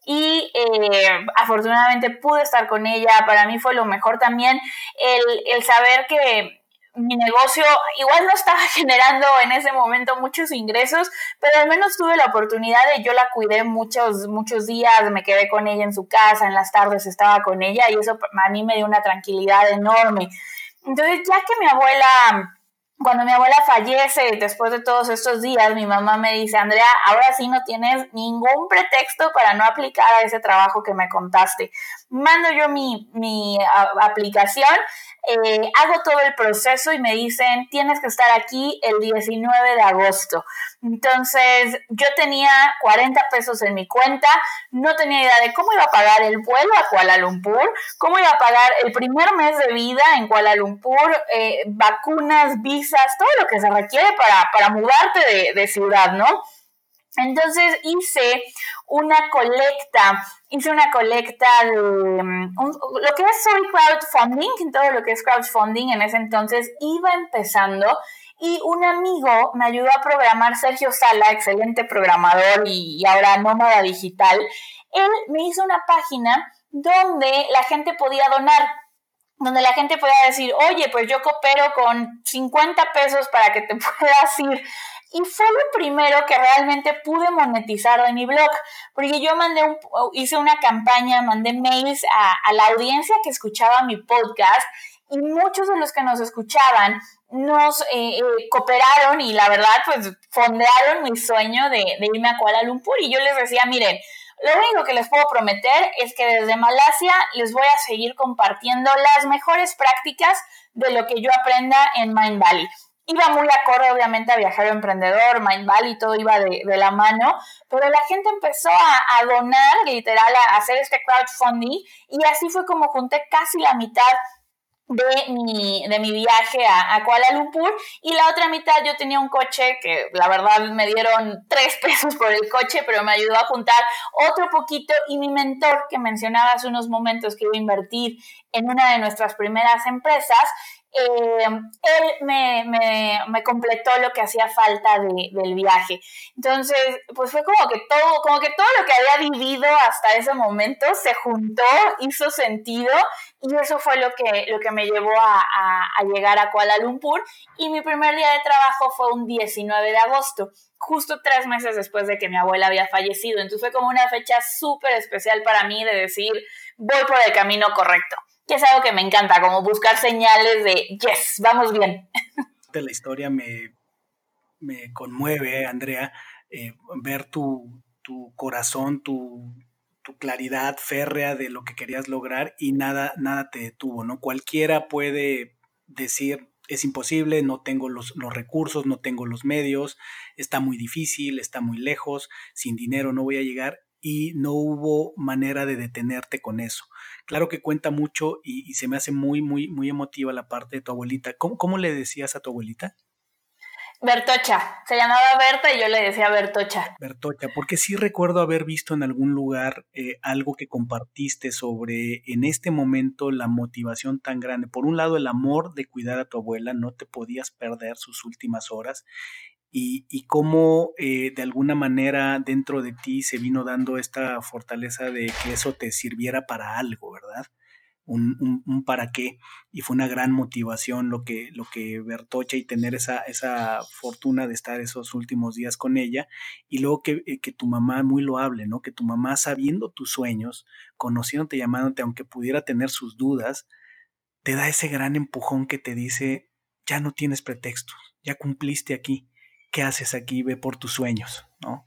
y eh, afortunadamente pude estar con ella. Para mí fue lo mejor también el, el saber que mi negocio igual no estaba generando en ese momento muchos ingresos, pero al menos tuve la oportunidad de, yo la cuidé muchos, muchos días, me quedé con ella en su casa, en las tardes estaba con ella y eso a mí me dio una tranquilidad enorme. Entonces, ya que mi abuela cuando mi abuela fallece, después de todos estos días, mi mamá me dice, Andrea, ahora sí no tienes ningún pretexto para no aplicar a ese trabajo que me contaste. Mando yo mi, mi aplicación eh, hago todo el proceso y me dicen, tienes que estar aquí el 19 de agosto. Entonces, yo tenía 40 pesos en mi cuenta, no tenía idea de cómo iba a pagar el vuelo a Kuala Lumpur, cómo iba a pagar el primer mes de vida en Kuala Lumpur, eh, vacunas, visas, todo lo que se requiere para, para mudarte de, de ciudad, ¿no? Entonces hice una colecta, hice una colecta de mm, lo que es hoy crowdfunding, todo lo que es crowdfunding en ese entonces iba empezando y un amigo me ayudó a programar, Sergio Sala, excelente programador y, y ahora nómada digital, él me hizo una página donde la gente podía donar donde la gente podía decir, oye, pues yo coopero con 50 pesos para que te puedas ir y fue lo primero que realmente pude monetizar en mi blog, porque yo mandé un, hice una campaña, mandé mails a, la audiencia que escuchaba mi podcast y muchos de los que nos escuchaban nos eh, eh, cooperaron y la verdad pues fondearon mi sueño de, de irme a Kuala Lumpur y yo les decía, miren, lo único que les puedo prometer es que desde Malasia les voy a seguir compartiendo las mejores prácticas de lo que yo aprenda en Mind Valley iba muy acorde obviamente a Viajero Emprendedor, Mindvalley, todo iba de, la mano, pero la gente empezó a, donar, literal, a hacer este crowdfunding y así fue como junté casi la mitad de mi, de mi viaje a, a, Kuala Lumpur y la otra mitad yo tenía un coche que la verdad me dieron tres pesos por el coche, pero me ayudó a juntar otro poquito y mi mentor que mencionaba hace unos momentos que iba a invertir en una de nuestras primeras empresas, eh, él me, me, completó lo que hacía falta del viaje. Entonces, pues fue como que todo, como que todo lo que había vivido hasta ese momento se juntó, hizo sentido y eso fue lo que, lo que me llevó a, a llegar a Kuala Lumpur y mi primer día de trabajo fue un 19 de agosto justo tres meses después de que mi abuela había fallecido. Entonces fue como una fecha súper especial para mí de decir, voy por el camino correcto que es algo que me encanta, como buscar señales de, yes, vamos bien.
De la historia me, me conmueve, Andrea, eh, ver tu, corazón, tu, claridad férrea de lo que querías lograr y nada, nada te detuvo, ¿no? Cualquiera puede decir, es imposible, no tengo los, los, recursos, no tengo los medios, está muy difícil, está muy lejos, sin dinero no voy a llegar y no hubo manera de detenerte con eso. Claro que cuenta mucho y, se me hace muy, muy, muy emotiva la parte de tu abuelita. ¿Cómo, le decías a tu abuelita?
Bertocha, se llamaba Berta y yo le decía Bertocha.
Bertocha, porque sí recuerdo haber visto en algún lugar eh, algo que compartiste sobre en este momento la motivación tan grande. Por un lado, el amor de cuidar a tu abuela, no te podías perder sus últimas horas y, cómo eh, de alguna manera dentro de ti se vino dando esta fortaleza de que eso te sirviera para algo, ¿verdad? Un, un, para qué. Y fue una gran motivación lo que, lo que Bertocha y tener esa, esa fortuna de estar esos últimos días con ella. Y luego que, eh, que tu mamá, muy loable, ¿no? Que tu mamá sabiendo tus sueños, conociéndote, llamándote, aunque pudiera tener sus dudas, te da ese gran empujón que te dice, ya no tienes pretextos, ya cumpliste aquí ¿qué haces aquí? Ve por tus sueños, ¿no?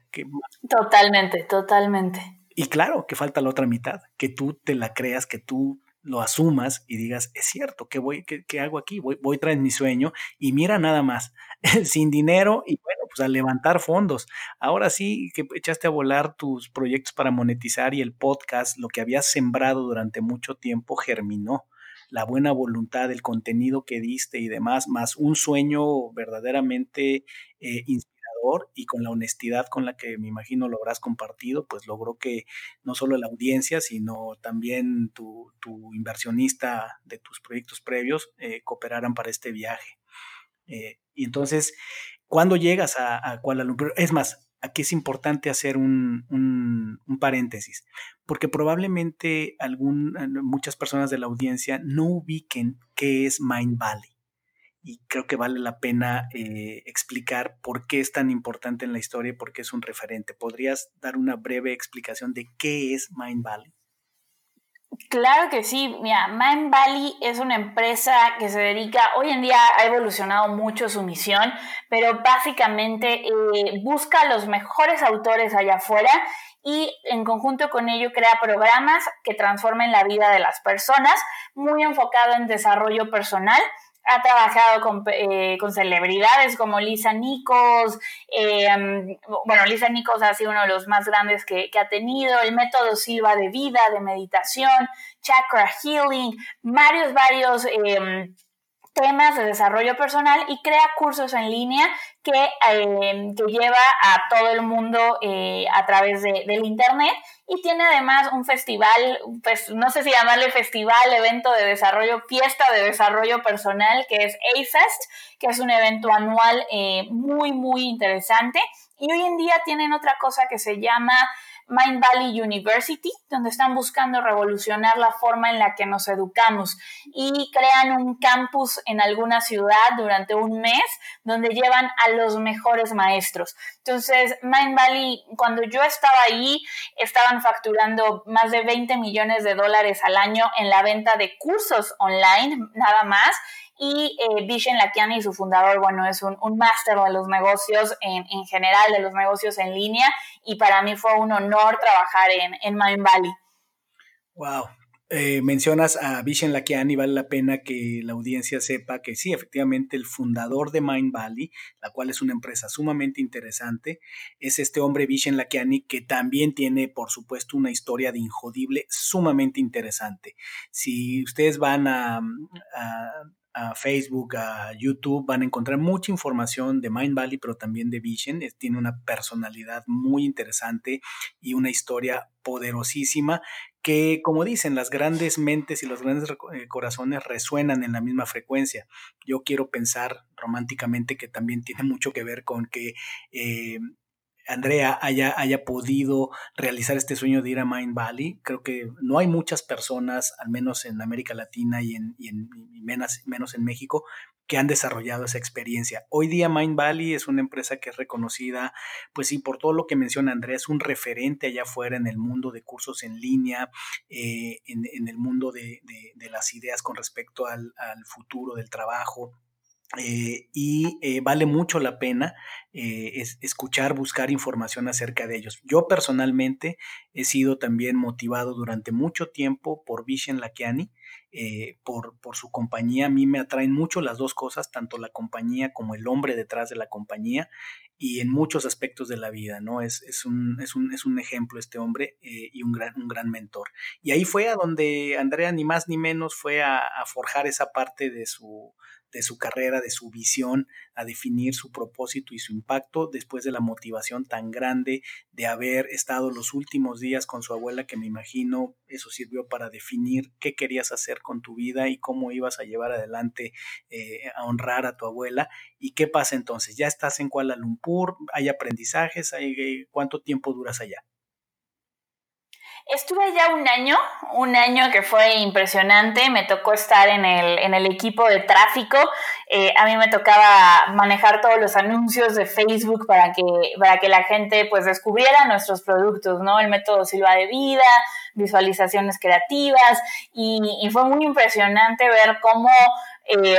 Totalmente, totalmente.
Y claro, que falta la otra mitad, que tú te la creas, que tú lo asumas y digas, es cierto, ¿qué, voy, qué, hago aquí? Voy, voy tras mi sueño y mira nada más, sin dinero y bueno, pues a levantar fondos. Ahora sí que echaste a volar tus proyectos para monetizar y el podcast, lo que habías sembrado durante mucho tiempo, germinó la buena voluntad, el contenido que diste y demás, más un sueño verdaderamente eh, inspirador y con la honestidad con la que me imagino lo habrás compartido, pues logró que no solo la audiencia, sino también tu, inversionista de tus proyectos previos eh, cooperaran para este viaje. Eh, y entonces, cuando llegas a, a Kuala Lumpur? Es más, aquí es importante hacer un, paréntesis, porque probablemente algún, muchas personas de la audiencia no ubiquen qué es Mind Valley. y creo que vale la pena eh, explicar por qué es tan importante en la historia y por qué es un referente. ¿Podrías dar una breve explicación de qué es Mind Valley?
Claro que sí, mira, Mind Valley es una empresa que se dedica, hoy en día ha evolucionado mucho su misión, pero básicamente eh, busca los mejores autores allá afuera y en conjunto con ello crea programas que transformen la vida de las personas, muy enfocado en desarrollo personal ha trabajado con, eh, con, celebridades como Lisa Nichols. Eh, bueno, Lisa Nichols ha sido uno de los más grandes que, que, ha tenido. El método Silva de vida, de meditación, chakra healing, varios, varios. Eh, temas de desarrollo personal y crea cursos en línea que, eh, que lleva a todo el mundo eh, a través de, del Internet y tiene además un festival, pues no sé si llamarle festival, evento de desarrollo, fiesta de desarrollo personal que es AFEST, que es un evento anual eh, muy, muy interesante. Y hoy en día tienen otra cosa que se llama Mind Valley University, donde están buscando revolucionar la forma en la que nos educamos y crean un campus en alguna ciudad durante un mes donde llevan a los mejores maestros. Entonces, Mind Valley, cuando yo estaba ahí, estaban facturando más de 20 millones de dólares al año en la venta de cursos online, nada más y eh, Vishen Lakiani, su fundador, bueno, es un, un máster de los negocios en, en, general, de los negocios en línea, y para mí fue un honor trabajar en, en Mind Valley.
Wow. Eh, mencionas a Vishen Lakiani, vale la pena que la audiencia sepa que sí, efectivamente, el fundador de Mind Valley, la cual es una empresa sumamente interesante, es este hombre Vishen Lakiani que también tiene, por supuesto, una historia de injodible sumamente interesante. Si ustedes van a a Facebook, a YouTube, van a encontrar mucha información de Mind Valley, pero también de Vision. tiene una personalidad muy interesante y una historia poderosísima que, como dicen, las grandes mentes y los grandes eh, corazones resuenan en la misma frecuencia. Yo quiero pensar románticamente que también tiene mucho que ver con que eh, Andrea haya, haya podido realizar este sueño de ir a Mind Valley. Creo que no hay muchas personas, al menos en América Latina y, en, menos, menos, en México, que han desarrollado esa experiencia. Hoy día Mind Valley es una empresa que es reconocida, pues sí, por todo lo que menciona Andrea, es un referente allá afuera en el mundo de cursos en línea, eh, en, el mundo de, las ideas con respecto al, al futuro del trabajo eh, y eh, vale mucho la pena eh, escuchar, buscar información acerca de ellos. Yo personalmente he sido también motivado durante mucho tiempo por Vishen Lakiani, por, por, su compañía. A mí me atraen mucho las dos cosas, tanto la compañía como el hombre detrás de la compañía y en muchos aspectos de la vida, ¿no? Es, es, un, es, un, es un, ejemplo este hombre y un gran, un gran mentor. Y ahí fue a donde Andrea ni más ni menos fue a forjar esa parte de su de su carrera, de su visión, a definir su propósito y su impacto después de la motivación tan grande de haber estado los últimos días con su abuela, que me imagino eso sirvió para definir qué querías hacer con tu vida y cómo ibas a llevar adelante eh, a honrar a tu abuela. ¿Y qué pasa entonces? Ya estás en Kuala Lumpur, hay aprendizajes, hay, ¿cuánto tiempo duras allá?
Estuve ya un año, un año que fue impresionante. Me tocó estar en el, en el equipo de tráfico. Eh, a mí me tocaba manejar todos los anuncios de Facebook para que, para que la gente pues descubriera nuestros productos, ¿no? El método Silva de Vida, visualizaciones creativas y, fue muy impresionante ver cómo eh,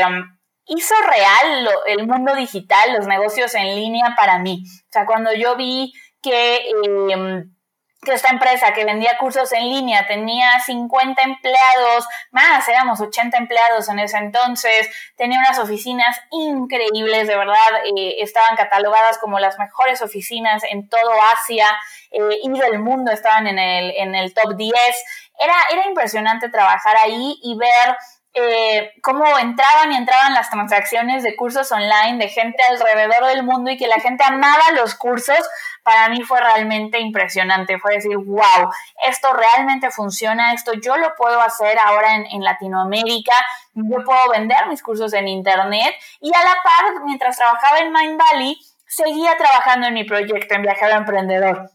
hizo real el mundo digital, los negocios en línea para mí. O sea, cuando yo vi que... Eh, que esta empresa que vendía cursos en línea tenía 50 empleados, más, éramos 80 empleados en ese entonces, tenía unas oficinas increíbles, de verdad, eh, estaban catalogadas como las mejores oficinas en todo Asia eh, y del mundo, estaban en el, en el top 10. Era, era impresionante trabajar ahí y ver eh, cómo entraban y entraban las transacciones de cursos online de gente alrededor del mundo y que la gente amaba los cursos, para mí fue realmente impresionante. Fue decir, wow, esto realmente funciona, esto yo lo puedo hacer ahora en, en Latinoamérica, yo puedo vender mis cursos en Internet y a la par, mientras trabajaba en Mind Valley, seguía trabajando en mi proyecto en Viajero Emprendedor.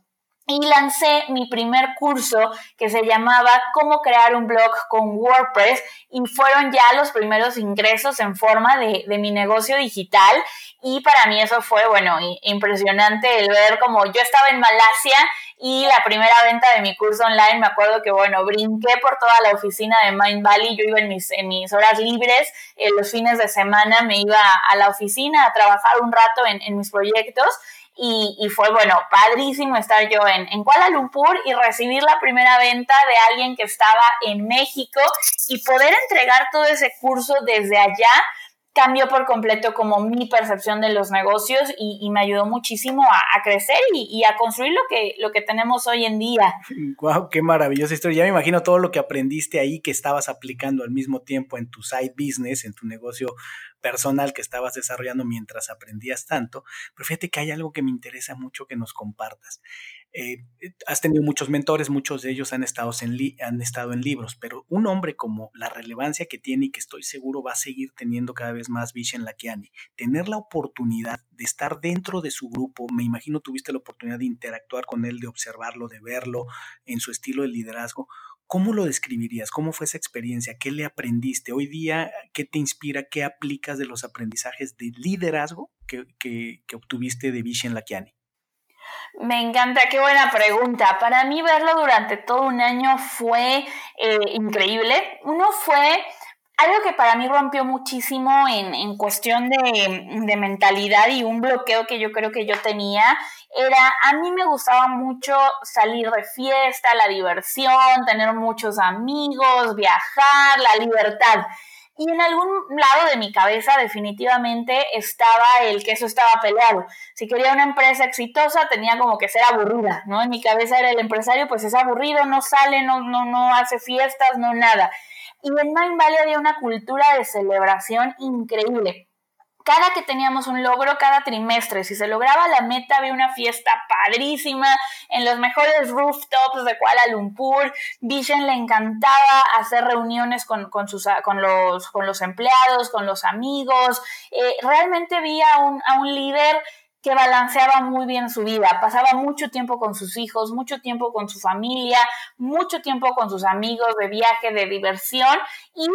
Y lancé mi primer curso que se llamaba Cómo crear un blog con WordPress y fueron ya los primeros ingresos en forma de, mi negocio digital. Y para mí eso fue, bueno, impresionante el ver como yo estaba en Malasia y la primera venta de mi curso online, me acuerdo que, bueno, brinqué por toda la oficina de Mind Valley, yo iba en mis, en mis horas libres, en los fines de semana me iba a la oficina a trabajar un rato en, en mis proyectos y, fue, bueno, padrísimo estar yo en, Kuala Lumpur y recibir la primera venta de alguien que estaba en México y poder entregar todo ese curso desde allá cambió por completo como mi percepción de los negocios y, me ayudó muchísimo a, crecer y, a construir lo que, lo que tenemos hoy en día.
¡Wow! ¡Qué maravillosa historia! Ya me imagino todo lo que aprendiste ahí que estabas aplicando al mismo tiempo en tu side business, en tu negocio personal que estabas desarrollando mientras aprendías tanto. Pero fíjate que hay algo que me interesa mucho que nos compartas. Eh, has tenido muchos mentores, muchos de ellos han estado, en han estado en libros, pero un hombre como la relevancia que tiene y que estoy seguro va a seguir teniendo cada vez más Vishen Lakiani, tener la oportunidad de estar dentro de su grupo, me imagino tuviste la oportunidad de interactuar con él, de observarlo, de verlo en su estilo de liderazgo. ¿Cómo lo describirías? ¿Cómo fue esa experiencia? ¿Qué le aprendiste? Hoy día, ¿qué te inspira? ¿Qué aplicas de los aprendizajes de liderazgo que, que, obtuviste de Vishen Lakiani?
Me encanta, qué buena pregunta. Para mí verlo durante todo un año fue eh, increíble. Uno fue algo que para mí rompió muchísimo en, cuestión de, de, mentalidad y un bloqueo que yo creo que yo tenía era, a mí me gustaba mucho salir de fiesta, la diversión, tener muchos amigos, viajar, la libertad. Y en algún lado de mi cabeza definitivamente estaba el que eso estaba peleado. Si quería una empresa exitosa tenía como que ser aburrida, ¿no? En mi cabeza era el empresario, pues es aburrido, no sale, no, no, no hace fiestas, no nada. Y en Mind Valley había una cultura de celebración increíble cada que teníamos un logro, cada trimestre, si se lograba la meta, había una fiesta padrísima en los mejores rooftops de Kuala Lumpur. Vision le encantaba hacer reuniones con, sus, con, los, con los empleados, con los amigos. Eh, realmente vi a un, a un líder que balanceaba muy bien su vida, pasaba mucho tiempo con sus hijos, mucho tiempo con su familia, mucho tiempo con sus amigos de viaje, de diversión y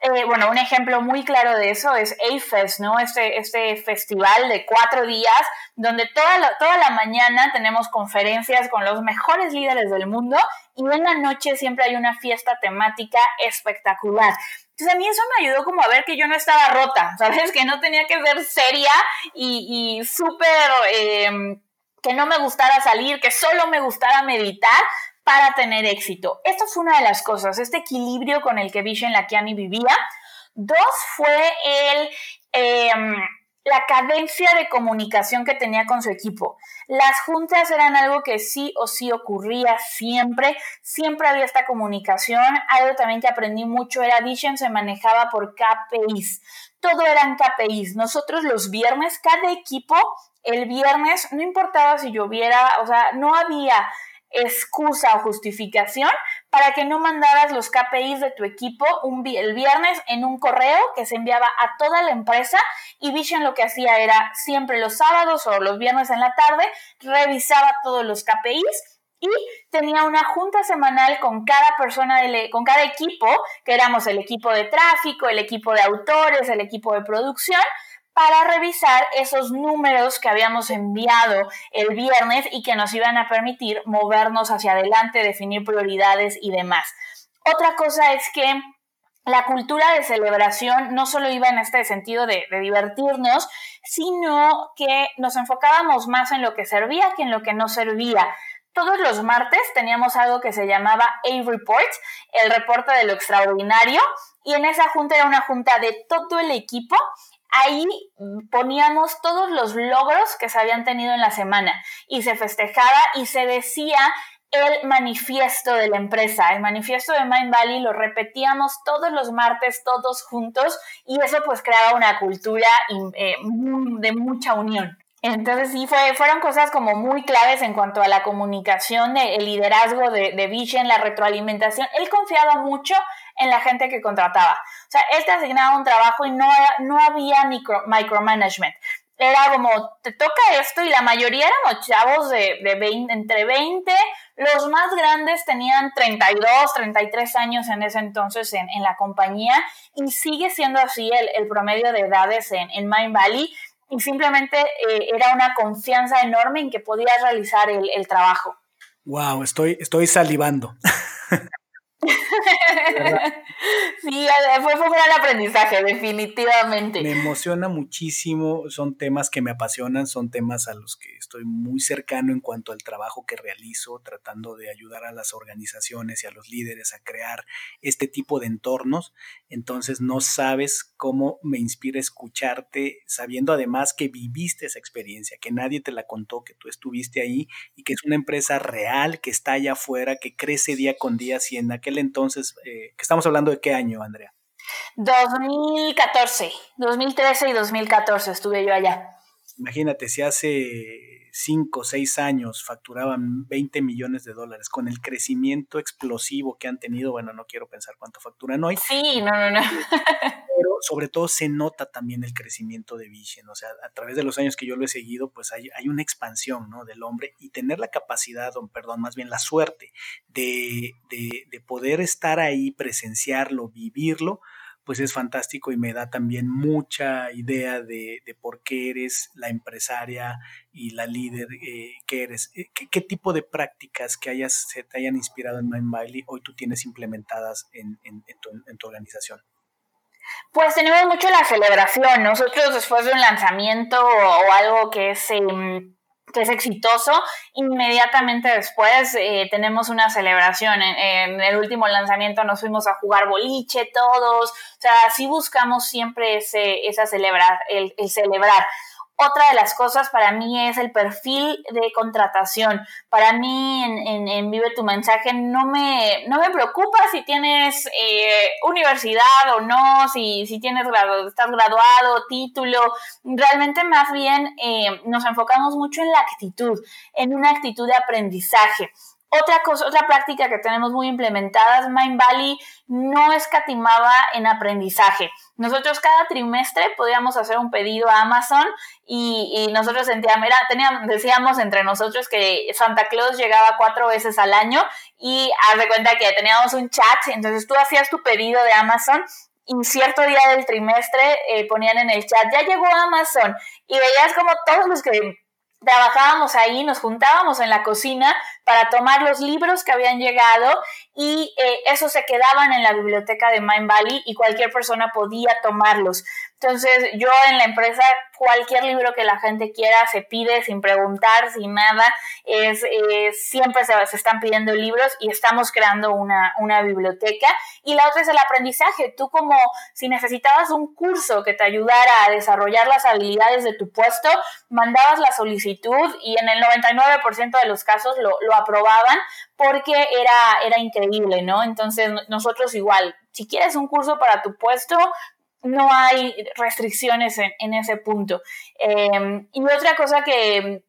eh, bueno, un ejemplo muy claro de eso es A-Fest, ¿no? Este, este festival de cuatro días donde toda la, toda la mañana tenemos conferencias con los mejores líderes del mundo y en la noche siempre hay una fiesta temática espectacular. Entonces a mí eso me ayudó como a ver que yo no estaba rota, ¿sabes? Que no tenía que ser seria y, súper... Em, que no me gustara salir, que solo me gustara meditar, para tener éxito. Esto fue una de las cosas, este equilibrio con el que Vishen Lakiani vivía. Dos fue el, em, la cadencia de comunicación que tenía con su equipo. Las juntas eran algo que sí o sí ocurría siempre, siempre había esta comunicación. Algo también que aprendí mucho era Vision se manejaba por KPIs. Todo eran KPIs. Nosotros los viernes, cada equipo, el viernes, no importaba si lloviera, o sea, no había excusa o justificación para que no mandaras los KPIs de tu equipo un, el viernes en un correo que se enviaba a toda la empresa y Vision lo que hacía era siempre los sábados o los viernes en la tarde revisaba todos los KPIs y tenía una junta semanal con cada persona, de, con cada equipo, que éramos el equipo de tráfico, el equipo de autores, el equipo de producción, para revisar esos números que habíamos enviado el viernes y que nos iban a permitir movernos hacia adelante, definir prioridades y demás. Otra cosa es que la cultura de celebración no solo iba en este sentido de, divertirnos, sino que nos enfocábamos más en lo que servía que en lo que no servía. Todos los martes teníamos algo que se llamaba A-Report, el reporte de lo extraordinario, y en esa junta era una junta de todo el equipo ahí poníamos todos los logros que se habían tenido en la semana y se festejaba y se decía el manifiesto de la empresa, el manifiesto de Mind Valley lo repetíamos todos los martes, todos juntos, y eso pues creaba una cultura eh, de mucha unión. Entonces sí, fue, fueron cosas como muy claves en cuanto a la comunicación, el liderazgo de, de Vision, la retroalimentación. Él confiaba mucho en la gente que contrataba. O sea, él te asignaba un trabajo y no, no había micro, micromanagement. era como, te toca esto y la mayoría éramos chavos de, de 20, entre 20, los más grandes tenían 32, 33 años en ese entonces en, en la compañía y sigue siendo así el, el promedio de edades en, en Mind Valley y simplemente eh, era una confianza enorme en que podías realizar el, el trabajo.
Wow, estoy, estoy salivando.
sí, fue, un gran aprendizaje, definitivamente.
Me emociona muchísimo, son temas que me apasionan, son temas a los que estoy muy cercano en cuanto al trabajo que realizo, tratando de ayudar a las organizaciones y a los líderes a crear este tipo de entornos. Entonces no sabes cómo me inspira escucharte, sabiendo además que viviste esa experiencia, que nadie te la contó, que tú estuviste ahí y que es una empresa real que está allá afuera, que crece día con día, si en entonces, eh, que estamos hablando de qué año, Andrea?
2014, 2013 y 2014 estuve yo allá.
Imagínate, si hace 5 o 6 años facturaban 20 millones de dólares con el crecimiento explosivo que han tenido, bueno, no quiero pensar cuánto facturan hoy.
Sí, no, no, no.
Pero sobre todo se nota también el crecimiento de Vision, o sea, a través de los años que yo lo he seguido, pues hay, hay una expansión, ¿no? Del hombre y tener la capacidad, o perdón, más bien la suerte de, de, de poder estar ahí, presenciarlo, vivirlo, pues es fantástico y me da también mucha idea de, por qué eres la empresaria y la líder eh, que eres. Eh, ¿Qué, tipo de prácticas que hayas, se te hayan inspirado en Mind Bailey hoy tú tienes implementadas en, tu, en tu organización?
Pues tenemos mucho la celebración. Nosotros después de un lanzamiento o algo que es... Em, que es exitoso, inmediatamente después eh, tenemos una celebración. En, el último lanzamiento nos fuimos a jugar boliche todos, o sea, sí buscamos siempre ese, esa celebrar, el celebrar. Otra de las cosas para mí es el perfil de contratación. Para mí en, Vive tu mensaje no me, no me preocupa si tienes eh, universidad o no, si, si tienes grado, estás graduado, título. Realmente más bien eh, nos enfocamos mucho en la actitud, en una actitud de aprendizaje. Otra cosa, otra práctica que tenemos muy implementada Mind Valley no escatimaba en aprendizaje. Nosotros cada trimestre podíamos hacer un pedido a Amazon y, nosotros sentíamos, teníamos, decíamos entre nosotros que Santa Claus llegaba cuatro veces al año y haz de cuenta que teníamos un chat, entonces tú hacías tu pedido de Amazon y cierto día del trimestre eh, ponían en el chat, ya llegó Amazon y veías como todos los que trabajábamos ahí, nos juntábamos en la cocina para tomar los libros que habían llegado y eh, esos se quedaban en la biblioteca de Mind Valley y cualquier persona podía tomarlos. Entonces yo en la empresa cualquier libro que la gente quiera se pide sin preguntar, sin nada, es, eh, siempre se, se, están pidiendo libros y estamos creando una, una biblioteca. Y la otra es el aprendizaje. Tú como si necesitabas un curso que te ayudara a desarrollar las habilidades de tu puesto, mandabas la solicitud y en el 99% de los casos lo, lo aprobaban porque era, era increíble, ¿no? Entonces nosotros igual, si quieres un curso para tu puesto, no hay restricciones en, ese punto. Em, y otra cosa que,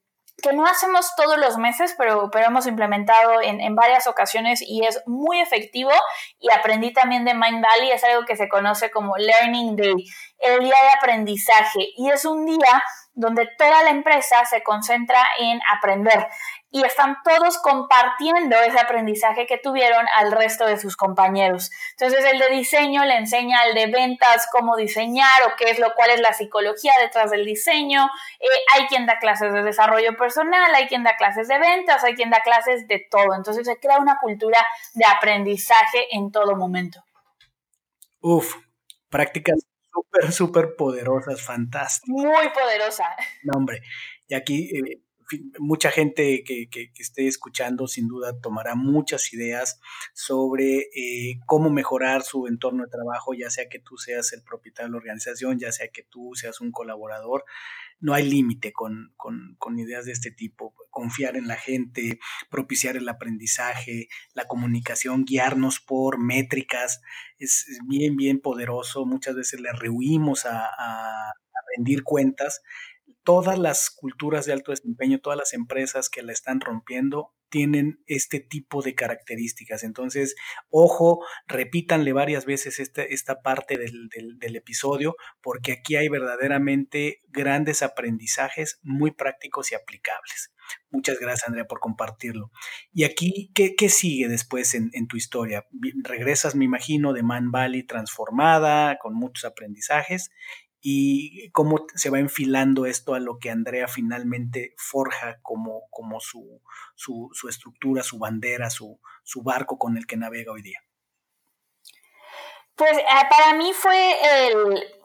no hacemos todos los meses, pero, pero hemos implementado en, en, varias ocasiones y es muy efectivo y aprendí también de Mind Valley, es algo que se conoce como Learning Day, el día de aprendizaje. Y es un día donde toda la empresa se concentra en aprender y están todos compartiendo ese aprendizaje que tuvieron al resto de sus compañeros. Entonces el de diseño le enseña al de ventas cómo diseñar o qué es lo cual es la psicología detrás del diseño. Eh, hay quien da clases de desarrollo personal, hay quien da clases de ventas, hay quien da clases de todo. Entonces se crea una cultura de aprendizaje en todo momento.
Uf, prácticas súper, súper poderosas, fantásticas.
Muy poderosa.
No, hombre, y aquí eh, mucha gente que, que, esté escuchando sin duda tomará muchas ideas sobre eh, cómo mejorar su entorno de trabajo, ya sea que tú seas el propietario de la organización, ya sea que tú seas un colaborador. No hay límite con, con, con ideas de este tipo. Confiar en la gente, propiciar el aprendizaje, la comunicación, guiarnos por métricas, es, bien, bien poderoso. Muchas veces le rehuimos a, a rendir cuentas todas las culturas de alto desempeño, todas las empresas que la están rompiendo, tienen este tipo de características. Entonces, ojo, repítanle varias veces esta, esta parte del, del, episodio, porque aquí hay verdaderamente grandes aprendizajes muy prácticos y aplicables. Muchas gracias, Andrea, por compartirlo. Y aquí, ¿qué, qué sigue después en, en, tu historia? Regresas, me imagino, de Man Valley transformada, con muchos aprendizajes, y cómo se va enfilando esto a lo que Andrea finalmente forja como, como su, su, su estructura, su bandera, su, su barco con el que navega hoy día.
Pues eh, para mí fue el,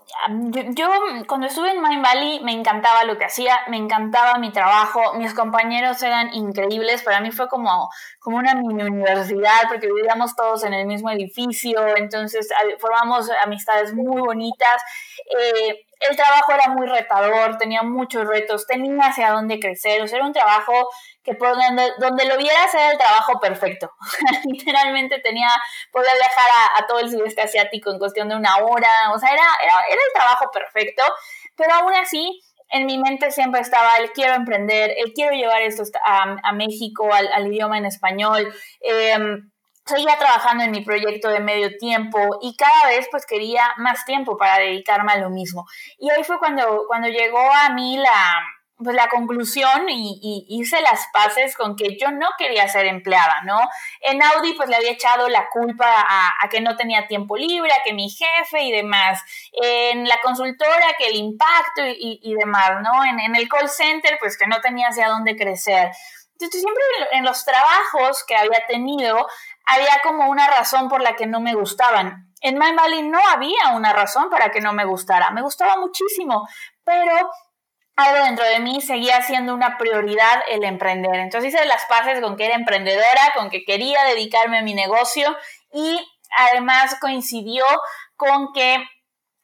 yo, cuando estuve en Mind Valley me encantaba lo que hacía, me encantaba mi trabajo, mis compañeros eran increíbles, para mí fue como, como una mini universidad porque vivíamos todos en el mismo edificio, entonces formamos amistades muy bonitas. Eh, el trabajo era muy retador, tenía muchos retos, tenía hacia dónde crecer, o sea, era un trabajo que por donde, donde lo vieras era el trabajo perfecto. Literalmente tenía, podía viajar a, todo el sudeste asiático en cuestión de una hora, o sea, era, era, era el trabajo perfecto, pero aún así en mi mente siempre estaba el quiero emprender, el quiero llevar esto a, a México, al, al, idioma en español. Eh, seguía trabajando en mi proyecto de medio tiempo y cada vez pues quería más tiempo para dedicarme a lo mismo. Y ahí fue cuando, cuando llegó a mí la, pues la conclusión y, hice las paces con que yo no quería ser empleada, ¿no? En Audi pues le había echado la culpa a, que no tenía tiempo libre, a que mi jefe y demás. En la consultora que el impacto y, demás, ¿no? En, en el call center pues que no tenía hacia dónde crecer. Entonces siempre en los trabajos que había tenido había como una razón por la que no me gustaban. En My Valley no había una razón para que no me gustara. Me gustaba muchísimo, pero algo dentro de mí seguía siendo una prioridad el emprender. Entonces hice las paces con que era emprendedora, con que quería dedicarme a mi negocio y además coincidió con que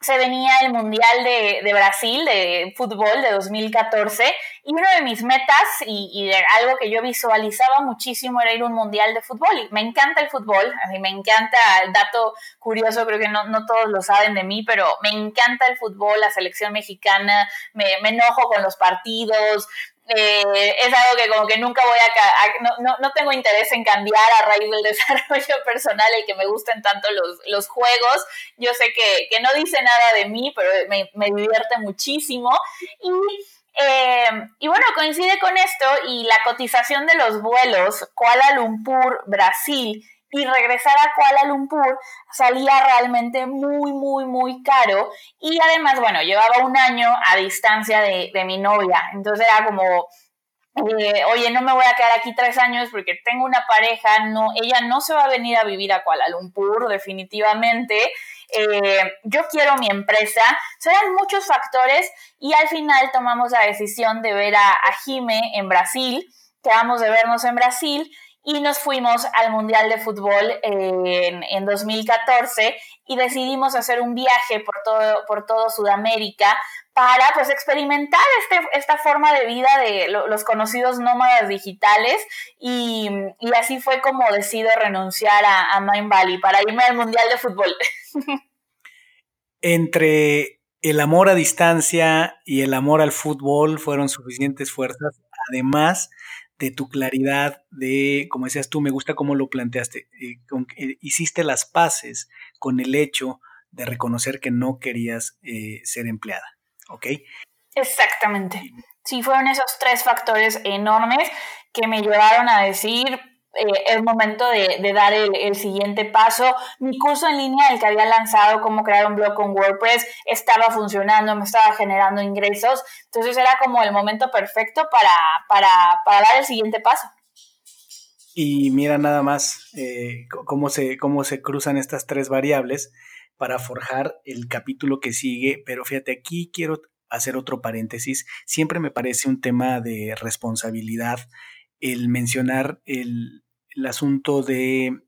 se venía el Mundial de, Brasil de fútbol de 2014 y una de mis metas y, algo que yo visualizaba muchísimo era ir a un Mundial de fútbol. Y me encanta el fútbol, a mí me encanta el dato curioso, creo que no, no, todos lo saben de mí, pero me encanta el fútbol, la selección mexicana, me, me enojo con los partidos, eh, es algo que como que nunca voy a, no, no, no, tengo interés en cambiar a raíz del desarrollo personal y que me gusten tanto los, los juegos. Yo sé que, que, no dice nada de mí, pero me, me divierte muchísimo. Y, eh, y bueno, coincide con esto y la cotización de los vuelos Kuala Lumpur, Brasil y regresar a Kuala Lumpur salía realmente muy, muy, muy caro. Y además, bueno, llevaba un año a distancia de, mi novia. Entonces era como, eh, oye, no me voy a quedar aquí tres años porque tengo una pareja, no, ella no se va a venir a vivir a Kuala Lumpur, definitivamente. Eh, yo quiero mi empresa. Serán muchos factores y al final tomamos la decisión de ver a, a Jime en Brasil, quedamos de vernos en Brasil y nos fuimos al Mundial de Fútbol en, en, 2014 y decidimos hacer un viaje por todo, por todo Sudamérica para pues experimentar este, esta forma de vida de los conocidos nómadas digitales y, y, así fue como decido renunciar a, a Mind Valley para irme al Mundial de Fútbol.
Entre el amor a distancia y el amor al fútbol fueron suficientes fuerzas, además de tu claridad, de, como decías tú, me gusta cómo lo planteaste, eh, eh, hiciste las paces con el hecho de reconocer que no querías eh, ser empleada, ¿ok?
Exactamente. Sí, fueron esos tres factores enormes que me llevaron a decir, eh, el momento de, dar el, siguiente paso. Mi curso en línea, el que había lanzado cómo crear un blog con WordPress, estaba funcionando, me estaba generando ingresos. Entonces era como el momento perfecto para, para, dar el siguiente paso.
Y mira nada más eh, cómo, se, cómo se cruzan estas tres variables para forjar el capítulo que sigue. Pero fíjate, aquí quiero hacer otro paréntesis. Siempre me parece un tema de responsabilidad el mencionar el, asunto de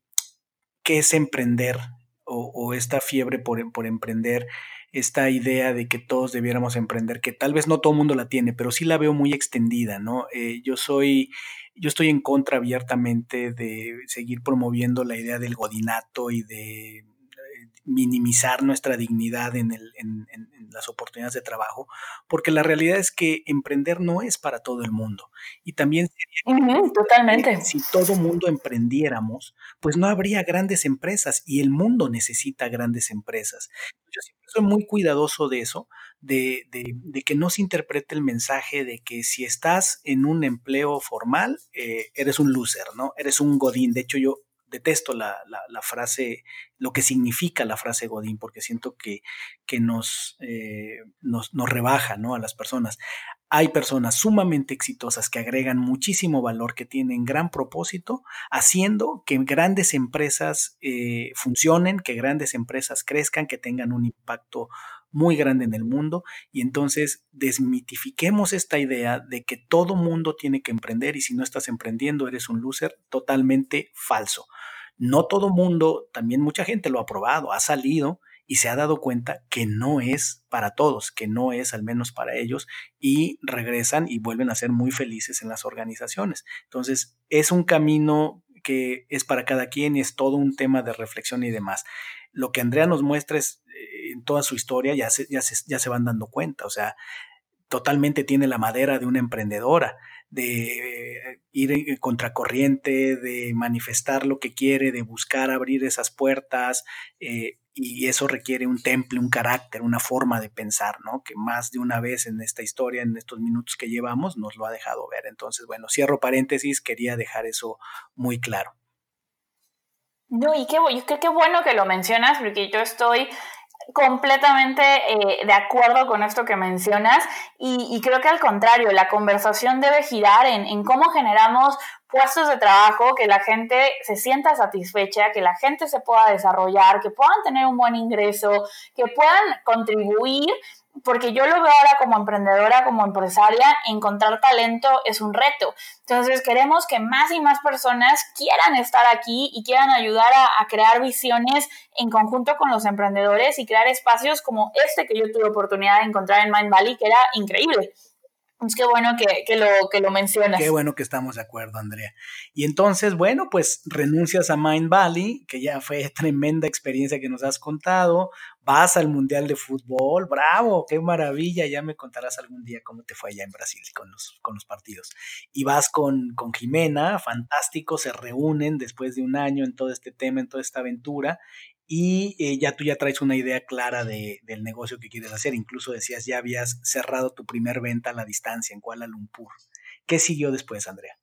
qué es emprender o, esta fiebre por, por, emprender, esta idea de que todos debiéramos emprender, que tal vez no todo el mundo la tiene, pero sí la veo muy extendida, ¿no? Eh, yo soy, yo estoy en contra abiertamente de seguir promoviendo la idea del godinato y de minimizar nuestra dignidad en, el, en, las oportunidades de trabajo, porque la realidad es que emprender no es para todo el mundo. Y también
totalmente.
Si todo mundo emprendiéramos, pues no habría grandes empresas y el mundo necesita grandes empresas. Yo siempre soy muy cuidadoso de eso, de, que no se interprete el mensaje de que si estás en un empleo formal, eh, eres un loser, ¿no? Eres un godín. De hecho, yo detesto la, frase, lo que significa la frase Godín, porque siento que, que nos, eh, nos, nos, rebaja ¿no? a las personas. Hay personas sumamente exitosas que agregan muchísimo valor, que tienen gran propósito, haciendo que grandes empresas eh, funcionen, que grandes empresas crezcan, que tengan un impacto muy grande en el mundo y entonces desmitifiquemos esta idea de que todo mundo tiene que emprender y si no estás emprendiendo eres un loser, totalmente falso. No todo mundo, también mucha gente lo ha probado, ha salido y se ha dado cuenta que no es para todos, que no es al menos para ellos y regresan y vuelven a ser muy felices en las organizaciones. Entonces, es un camino que es para cada quien y es todo un tema de reflexión y demás. Lo que Andrea nos muestra es en toda su historia ya se, ya, ya se van dando cuenta, o sea, totalmente tiene la madera de una emprendedora, de ir contracorriente, de manifestar lo que quiere, de buscar abrir esas puertas, eh, y eso requiere un temple, un carácter, una forma de pensar, ¿no? Que más de una vez en esta historia, en estos minutos que llevamos, nos lo ha dejado ver. Entonces, bueno, cierro paréntesis, quería dejar eso muy claro.
No, y qué, bueno que lo mencionas, porque yo estoy completamente eh, de acuerdo con esto que mencionas. Y, creo que al contrario, la conversación debe girar en, en, cómo generamos puestos de trabajo, que la gente se sienta satisfecha, que la gente se pueda desarrollar, que puedan tener un buen ingreso, que puedan contribuir porque yo lo veo ahora como emprendedora, como empresaria, encontrar talento es un reto. Entonces queremos que más y más personas quieran estar aquí y quieran ayudar a, crear visiones en conjunto con los emprendedores y crear espacios como este que yo tuve oportunidad de encontrar en Mind Valley, que era increíble. Es que bueno que, lo, que lo mencionas.
Qué bueno que estamos de acuerdo, Andrea. Y entonces, bueno, pues renuncias a Mind Valley, que ya fue tremenda experiencia que nos has contado. Vas al Mundial de Fútbol, bravo, qué maravilla. Ya me contarás algún día cómo te fue allá en Brasil con los, con los partidos. Y vas con, con Jimena, fantástico, se reúnen después de un año en todo este tema, en toda esta aventura y eh, ya tú ya traes una idea clara de, del negocio que quieres hacer. Incluso decías, ya habías cerrado tu primer venta a la distancia en Kuala Lumpur. ¿Qué siguió después, Andrea?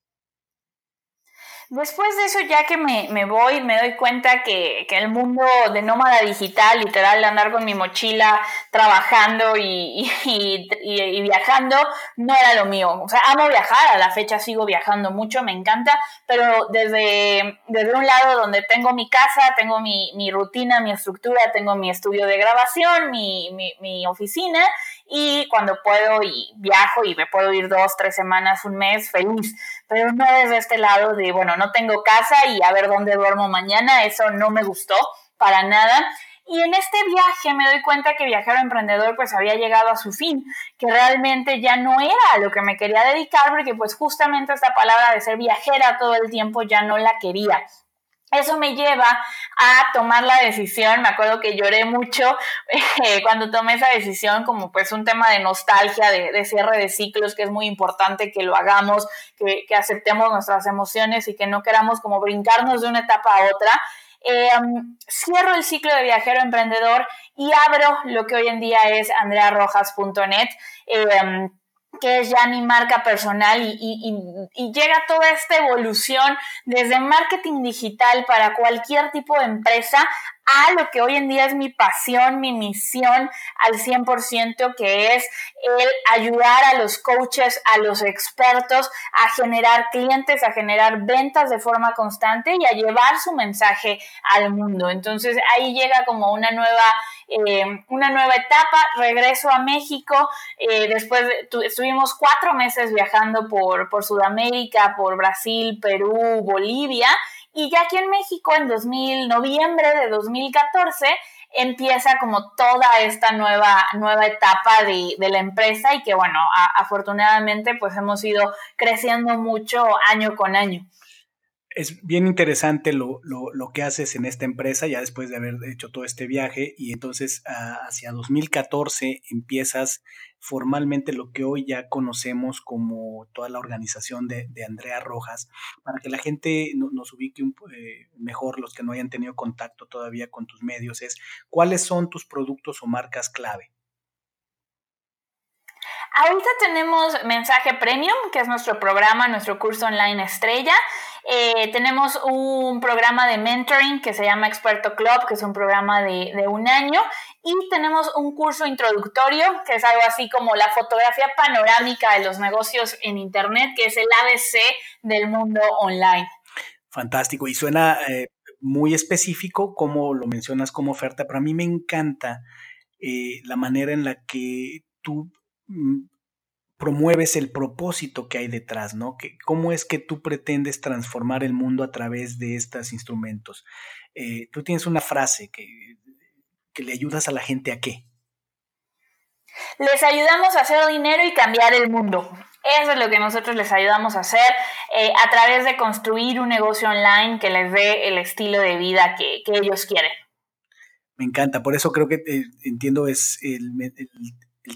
Después de eso, ya que me, me voy, me doy cuenta que, que, el mundo de nómada digital, literal, de andar con mi mochila trabajando y, y, y, viajando, no era lo mío. O sea, amo viajar, a la fecha sigo viajando mucho, me encanta, pero desde, desde un lado donde tengo mi casa, tengo mi, mi rutina, mi estructura, tengo mi estudio de grabación, mi, mi, mi oficina, y cuando puedo y viajo y me puedo ir dos, tres semanas, un mes, feliz. Pero no desde este lado de, bueno, no tengo casa y a ver dónde duermo mañana, eso no me gustó para nada. Y en este viaje me doy cuenta que Viajero Emprendedor pues había llegado a su fin, que realmente ya no era a lo que me quería dedicar porque pues justamente esta palabra de ser viajera todo el tiempo ya no la quería. Eso me lleva a tomar la decisión, me acuerdo que lloré mucho eh, cuando tomé esa decisión como pues un tema de nostalgia, de, cierre de ciclos, que es muy importante que lo hagamos, que, aceptemos nuestras emociones y que no queramos como brincarnos de una etapa a otra. Em, cierro el ciclo de viajero emprendedor y abro lo que hoy en día es andrearrojas.net. que es ya mi marca personal y, llega toda esta evolución desde marketing digital para cualquier tipo de empresa a lo que hoy en día es mi pasión, mi misión al 100%, que es el ayudar a los coaches, a los expertos a generar clientes, a generar ventas de forma constante y a llevar su mensaje al mundo. Entonces ahí llega como una nueva, eh, una nueva etapa, regreso a México, eh, después estuvimos cuatro meses viajando por, por Sudamérica, por Brasil, Perú, Bolivia y ya aquí en México, en 2000, noviembre de 2014, empieza como toda esta nueva, nueva etapa de, la empresa y que, bueno, afortunadamente, pues hemos ido creciendo mucho año con año.
Es bien interesante lo, que haces en esta empresa, ya después de haber hecho todo este viaje, y entonces ah, hacia 2014 empiezas formalmente lo que hoy ya conocemos como toda la organización de, Andrea Rojas, para que la gente nos ubique un, eh, mejor, los que no hayan tenido contacto todavía con tus medios, es cuáles son tus productos o marcas clave.
Ahorita tenemos Mensaje Premium, que es nuestro programa, nuestro curso online estrella. Eh, tenemos un programa de mentoring que se llama Experto Club, que es un programa de, de, un año. Y tenemos un curso introductorio, que es algo así como la fotografía panorámica de los negocios en Internet, que es el ABC del mundo online.
Fantástico. Y suena eh, muy específico, como lo mencionas como oferta, pero a mí me encanta eh, la manera en la que tú promueves el propósito que hay detrás, ¿no? Que, ¿Cómo es que tú pretendes transformar el mundo a través de estos instrumentos? Eh, tú tienes una frase que, que le ayudas a la gente a qué?
Les ayudamos a hacer dinero y cambiar el mundo. Eso es lo que nosotros les ayudamos a hacer eh, a través de construir un negocio online que les dé el estilo de vida que, que ellos quieren.
Me encanta, por eso creo que eh, entiendo es el, el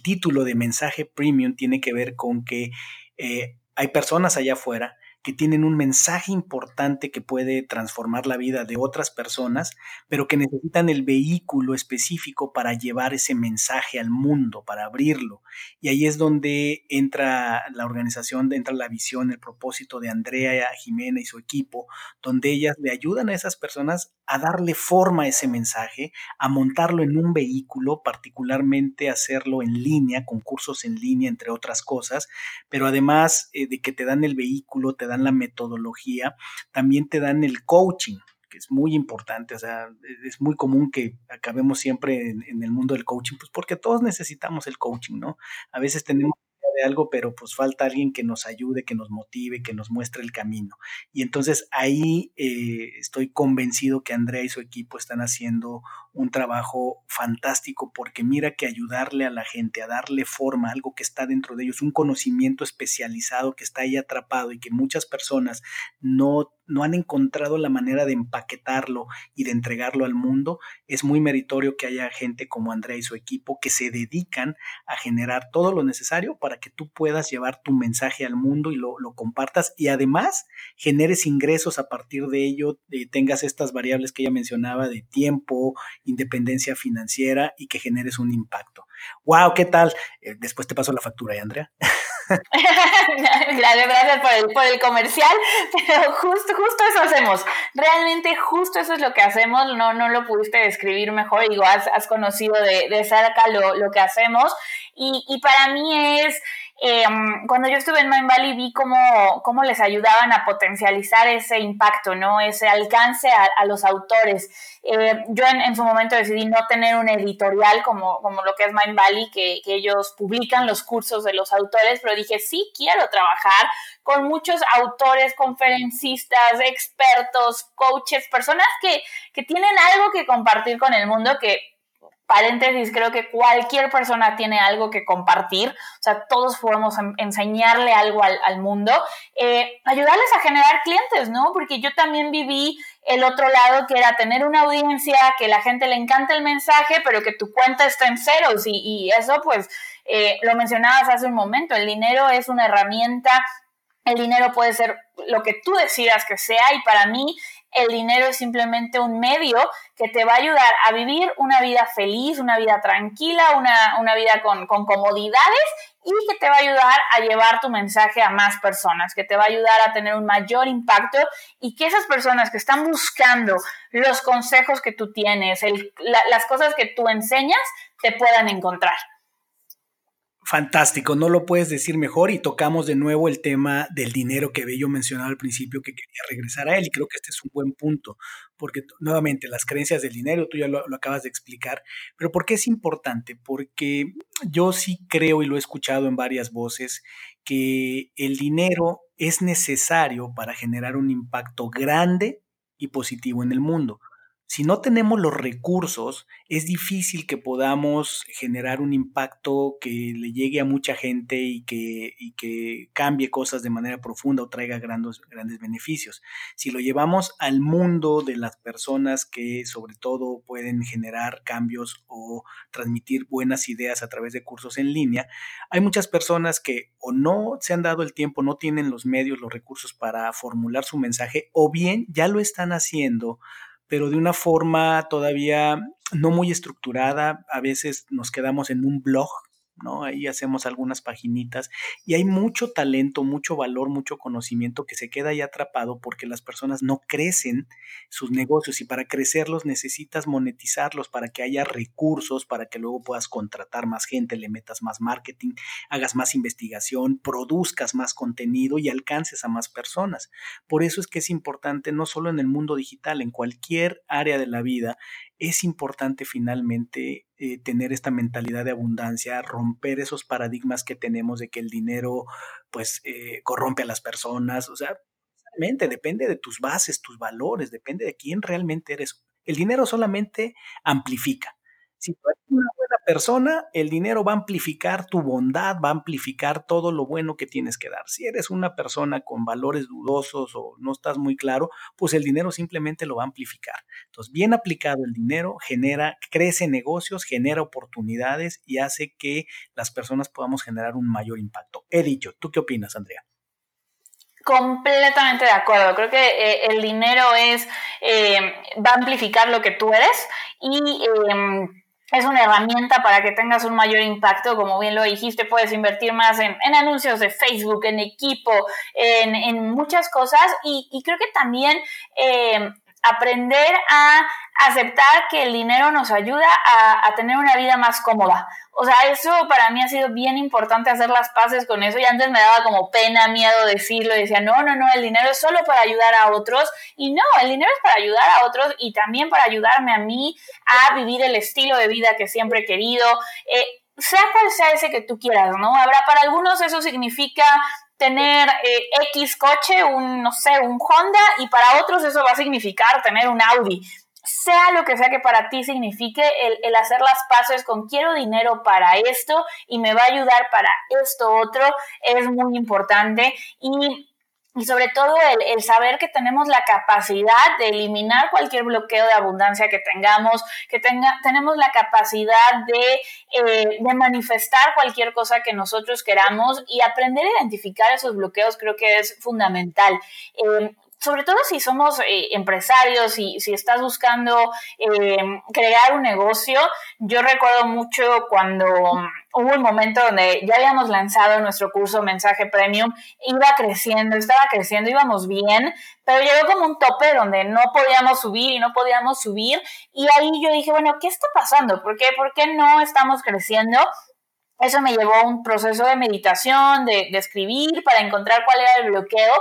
título de mensaje premium tiene que ver con que eh, hay personas allá afuera que tienen un mensaje importante que puede transformar la vida de otras personas, pero que necesitan el vehículo específico para llevar ese mensaje al mundo, para abrirlo. Y ahí es donde entra la organización, entra la visión, el propósito de Andrea Jimena y su equipo, donde ellas le ayudan a esas personas a darle forma a ese mensaje, a montarlo en un vehículo, particularmente hacerlo en línea, con cursos en línea, entre otras cosas, pero además eh, de que te dan el vehículo, te dan la metodología, también te dan el coaching que es muy importante, o sea, es muy común que acabemos siempre en, en, el mundo del coaching, pues porque todos necesitamos el coaching, ¿no? A veces tenemos de algo, pero pues falta alguien que nos ayude, que nos motive, que nos muestre el camino. Y entonces ahí eh, estoy convencido que Andrea y su equipo están haciendo un trabajo fantástico porque mira que ayudarle a la gente, a darle forma, algo que está dentro de ellos, un conocimiento especializado que está ahí atrapado y que muchas personas no no han encontrado la manera de empaquetarlo y de entregarlo al mundo, es muy meritorio que haya gente como Andrea y su equipo que se dedican a generar todo lo necesario para que tú puedas llevar tu mensaje al mundo y lo, compartas y además generes ingresos a partir de ello, eh, tengas estas variables que ella mencionaba de tiempo, independencia financiera y que generes un impacto. ¡Wow! ¿Qué tal? Eh, después te paso la factura, ¿eh, Andrea?
gracias, por el, por el comercial, pero justo, justo eso hacemos. Realmente justo eso es lo que hacemos. No, no lo pudiste describir mejor. Digo, has, conocido de, de cerca lo, lo que hacemos. Y, y para mí es Em, cuando yo estuve en Mind Valley vi cómo, cómo, les ayudaban a potencializar ese impacto, ¿no? Ese alcance a, los autores. Eh, yo en, su momento decidí no tener un editorial como, como lo que es Mind Valley, que, que, ellos publican los cursos de los autores, pero dije, sí, quiero trabajar con muchos autores, conferencistas, expertos, coaches, personas que, que tienen algo que compartir con el mundo que paréntesis, creo que cualquier persona tiene algo que compartir, o sea, todos podemos enseñarle algo al, mundo, eh, ayudarles a generar clientes, ¿no? Porque yo también viví el otro lado que era tener una audiencia, que la gente le encanta el mensaje, pero que tu cuenta está en ceros y, eso pues eh, lo mencionabas hace un momento, el dinero es una herramienta el dinero puede ser lo que tú decidas que sea y para mí el dinero es simplemente un medio que te va a ayudar a vivir una vida feliz, una vida tranquila, una, vida con, con, comodidades y que te va a ayudar a llevar tu mensaje a más personas, que te va a ayudar a tener un mayor impacto y que esas personas que están buscando los consejos que tú tienes, las cosas que tú enseñas, te puedan encontrar.
Fantástico, no lo puedes decir mejor y tocamos de nuevo el tema del dinero que yo mencionaba al principio que quería regresar a él y creo que este es un buen punto porque nuevamente las creencias del dinero, tú ya lo, lo acabas de explicar, pero ¿por qué es importante? Porque yo sí creo y lo he escuchado en varias voces que el dinero es necesario para generar un impacto grande y positivo en el mundo si no tenemos los recursos, es difícil que podamos generar un impacto que le llegue a mucha gente y que, que cambie cosas de manera profunda o traiga grandes, grandes beneficios. Si lo llevamos al mundo de las personas que sobre todo pueden generar cambios o transmitir buenas ideas a través de cursos en línea, hay muchas personas que o no se han dado el tiempo, no tienen los medios, los recursos para formular su mensaje, o bien ya lo están haciendo pero de una forma todavía no muy estructurada. A veces nos quedamos en un blog ¿no? Ahí hacemos algunas paginitas y hay mucho talento, mucho valor, mucho conocimiento que se queda ahí atrapado porque las personas no crecen sus negocios y para crecerlos necesitas monetizarlos para que haya recursos, para que luego puedas contratar más gente, le metas más marketing, hagas más investigación, produzcas más contenido y alcances a más personas. Por eso es que es importante no solo en el mundo digital, en cualquier área de la vida, es importante finalmente eh, tener esta mentalidad de abundancia, romper esos paradigmas que tenemos de que el dinero pues eh, corrompe a las personas, o sea, realmente depende de tus bases, tus valores, depende de quién realmente eres. El dinero solamente amplifica. Si tú eres una buena persona, el dinero va a amplificar tu bondad, va a amplificar todo lo bueno que tienes que dar. Si eres una persona con valores dudosos o no estás muy claro, pues el dinero simplemente lo va a amplificar. Entonces, bien aplicado el dinero genera, crece negocios, genera oportunidades y hace que las personas podamos generar un mayor impacto. He dicho, ¿tú qué opinas, Andrea?
Completamente de acuerdo. Creo que eh, el dinero es eh, va a amplificar lo que tú eres y em, es una herramienta para que tengas un mayor impacto, como bien lo dijiste, puedes invertir más en, anuncios de Facebook, en equipo, en, muchas cosas. Y, creo que también eh, aprender a aceptar que el dinero nos ayuda a, tener una vida más cómoda. O sea, eso para mí ha sido bien importante hacer las paces con eso y antes me daba como pena, miedo decirlo decía, no, no, no, el dinero es solo para ayudar a otros y no, el dinero es para ayudar a otros y también para ayudarme a mí a vivir el estilo de vida que siempre he querido. Eh, sea cual sea ese que tú quieras, ¿no? Habrá para algunos eso significa tener eh, X coche, un, no sé, un Honda, y para otros eso va a significar tener un Audi. Sea lo que sea que para ti signifique, el, hacer las paces con quiero dinero para esto y me va a ayudar para esto otro es muy importante. Y y sobre todo el, saber que tenemos la capacidad de eliminar cualquier bloqueo de abundancia que tengamos, que tenga, tenemos la capacidad de, eh, manifestar cualquier cosa que nosotros queramos y aprender a identificar esos bloqueos creo que es fundamental. Eh, sobre todo si somos eh, empresarios y si estás buscando eh, crear un negocio, yo recuerdo mucho cuando hubo un momento donde ya habíamos lanzado nuestro curso Mensaje Premium, iba creciendo, estaba creciendo, íbamos bien, pero llegó como un tope donde no podíamos subir y no podíamos subir y ahí yo dije, bueno, ¿qué está pasando? ¿Por qué, ¿Por qué no estamos creciendo? Eso me llevó a un proceso de meditación, de, escribir para encontrar cuál era el bloqueo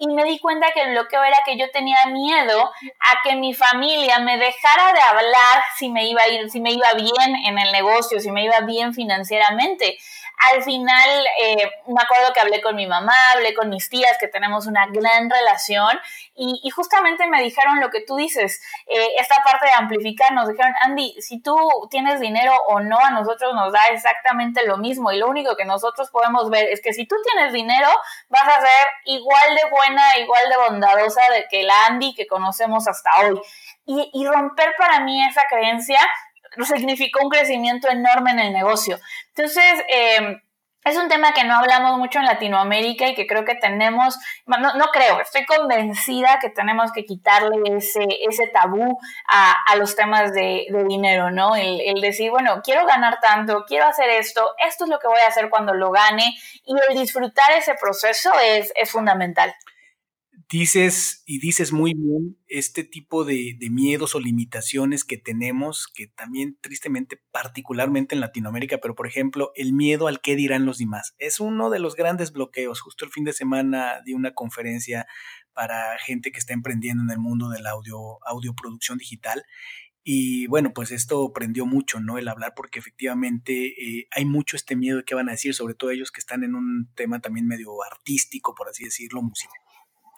y me di cuenta que el bloqueo era que yo tenía miedo a que mi familia me dejara de hablar si me iba a ir, si me iba bien en el negocio, si me iba bien financieramente al final eh, me acuerdo que hablé con mi mamá, hablé con mis tías, que tenemos una gran relación, y, justamente me dijeron lo que tú dices, eh, esta parte de amplificar, nos dijeron, Andy, si tú tienes dinero o no, a nosotros nos da exactamente lo mismo, y lo único que nosotros podemos ver es que si tú tienes dinero, vas a ser igual de buena, igual de bondadosa de que la Andy que conocemos hasta hoy. Y, y romper para mí esa creencia significó un crecimiento enorme en el negocio. Entonces, em, es un tema que no hablamos mucho en Latinoamérica y que creo que tenemos, no, no creo, estoy convencida que tenemos que quitarle ese, ese tabú a, a los temas de, de dinero, ¿no? El, decir, bueno, quiero ganar tanto, quiero hacer esto, esto es lo que voy a hacer cuando lo gane y el disfrutar ese proceso es, es fundamental
dices y dices muy bien este tipo de, miedos o limitaciones que tenemos, que también tristemente, particularmente en Latinoamérica, pero por ejemplo, el miedo al qué dirán los demás. Es uno de los grandes bloqueos. Justo el fin de semana di una conferencia para gente que está emprendiendo en el mundo de la audio, audioproducción digital. Y bueno, pues esto prendió mucho, ¿no? El hablar, porque efectivamente eh, hay mucho este miedo de qué van a decir, sobre todo ellos que están en un tema también medio artístico, por así decirlo, musical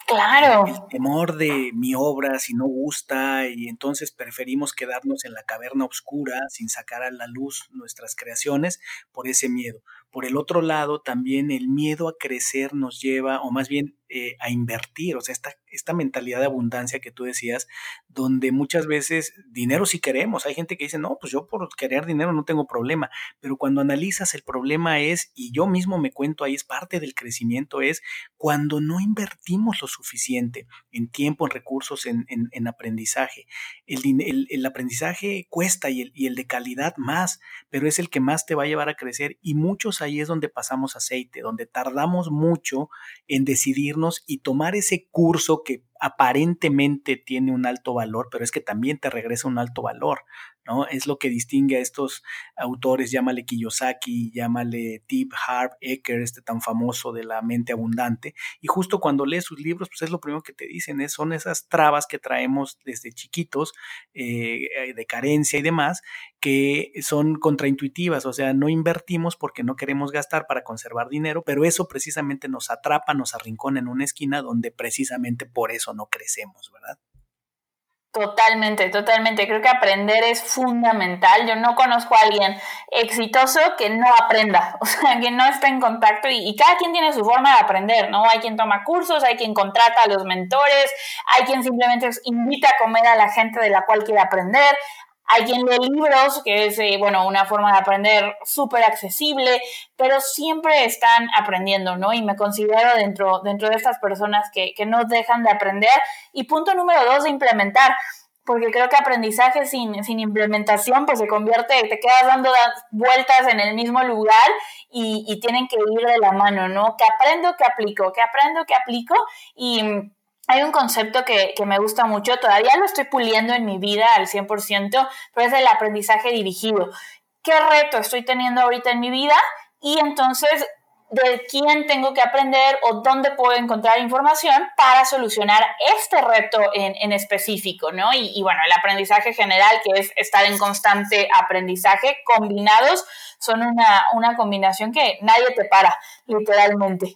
Claro.
El, temor de mi obra si no gusta y entonces preferimos quedarnos en la caverna oscura sin sacar a la luz nuestras creaciones por ese miedo. Por el otro lado, también el miedo a crecer nos lleva, o más bien eh, a invertir, o sea, esta, esta mentalidad de abundancia que tú decías, donde muchas veces dinero sí queremos. Hay gente que dice, no, pues yo por querer dinero no tengo problema, pero cuando analizas el problema es, y yo mismo me cuento ahí, es parte del crecimiento, es cuando no invertimos lo suficiente en tiempo, en recursos, en, en, aprendizaje. El, el, aprendizaje cuesta y el, y el de calidad más, pero es el que más te va a llevar a crecer y muchos ahí es donde pasamos aceite, donde tardamos mucho en decidirnos y tomar ese curso que aparentemente tiene un alto valor, pero es que también te regresa un alto valor, ¿no? Es lo que distingue a estos autores, llámale Kiyosaki, llámale Tip Harv Eker, este tan famoso de la mente abundante, y justo cuando lees sus libros, pues es lo primero que te dicen, es, son esas trabas que traemos desde chiquitos, eh, de carencia y demás, que son contraintuitivas, o sea, no invertimos porque no queremos gastar para conservar dinero, pero eso precisamente nos atrapa, nos arrincona en una esquina donde precisamente por eso no crecemos, ¿verdad?
Totalmente, totalmente. Creo que aprender es fundamental. Yo no conozco a alguien exitoso que no aprenda, o sea, que no esté en contacto y, y, cada quien tiene su forma de aprender, ¿no? Hay quien toma cursos, hay quien contrata a los mentores, hay quien simplemente invita a comer a la gente de la cual quiere aprender, hay quien lee libros, que es, eh, bueno, una forma de aprender súper accesible, pero siempre están aprendiendo, ¿no? Y me considero dentro, dentro de estas personas que, que no dejan de aprender. Y punto número dos, de implementar porque creo que aprendizaje sin, sin, implementación pues se convierte, te quedas dando vueltas en el mismo lugar y, y, tienen que ir de la mano, ¿no? Que aprendo, que aplico, que aprendo, que aplico y hay un concepto que, me gusta mucho, todavía lo estoy puliendo en mi vida al 100%, pero es el aprendizaje dirigido. ¿Qué reto estoy teniendo ahorita en mi vida? Y entonces, ¿de quién tengo que aprender o dónde puedo encontrar información para solucionar este reto en, específico, ¿no? Y, bueno, el aprendizaje general, que es estar en constante aprendizaje, combinados, son una, una combinación que nadie te para, literalmente.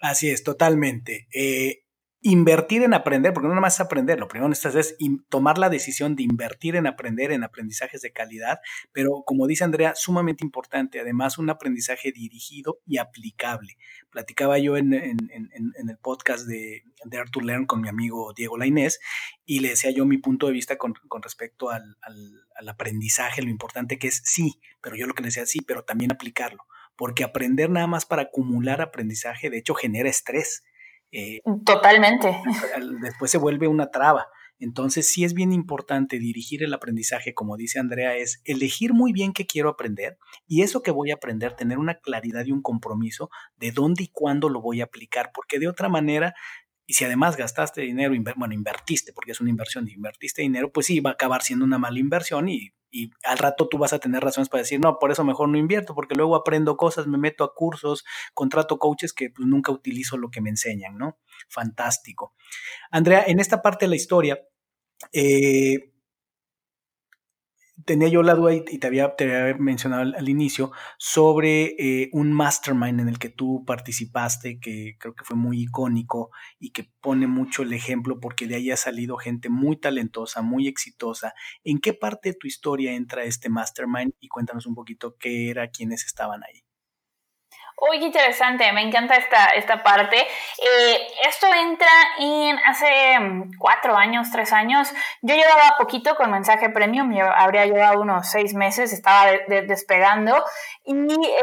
Así es, totalmente. Eh, invertir en aprender, porque no nada más aprender, lo primero que es tomar la decisión de invertir en aprender, en aprendizajes de calidad, pero como dice Andrea, sumamente importante, además un aprendizaje dirigido y aplicable. Platicaba yo en, el podcast de Dare to Learn con mi amigo Diego Lainés y le decía yo mi punto de vista con, respecto al, al aprendizaje, lo importante que es sí, pero yo lo que le decía sí, pero también aplicarlo, porque aprender nada más para acumular aprendizaje, de hecho, genera estrés
eh, Totalmente.
Después se vuelve una traba. Entonces sí es bien importante dirigir el aprendizaje, como dice Andrea, es elegir muy bien qué quiero aprender y eso que voy a aprender, tener una claridad y un compromiso de dónde y cuándo lo voy a aplicar, porque de otra manera y si además gastaste dinero, bueno, invertiste, porque es una inversión, invertiste dinero, pues sí, va a acabar siendo una mala inversión y, y, al rato tú vas a tener razones para decir, no, por eso mejor no invierto, porque luego aprendo cosas, me meto a cursos, contrato coaches que pues nunca utilizo lo que me enseñan, ¿no? Fantástico. Andrea, en esta parte de la historia, eh, tenía yo la duda y te había, te mencionado al, inicio sobre eh, un mastermind en el que tú participaste, que creo que fue muy icónico y que pone mucho el ejemplo porque de ahí ha salido gente muy talentosa, muy exitosa. ¿En qué parte de tu historia entra este mastermind? Y cuéntanos un poquito qué era, quiénes estaban ahí.
Uy, qué interesante, me encanta esta, esta parte. Eh, esto entra en hace mm, cuatro años, tres años. Yo llevaba poquito con mensaje premium, habría llevado unos seis meses, estaba despegando. Y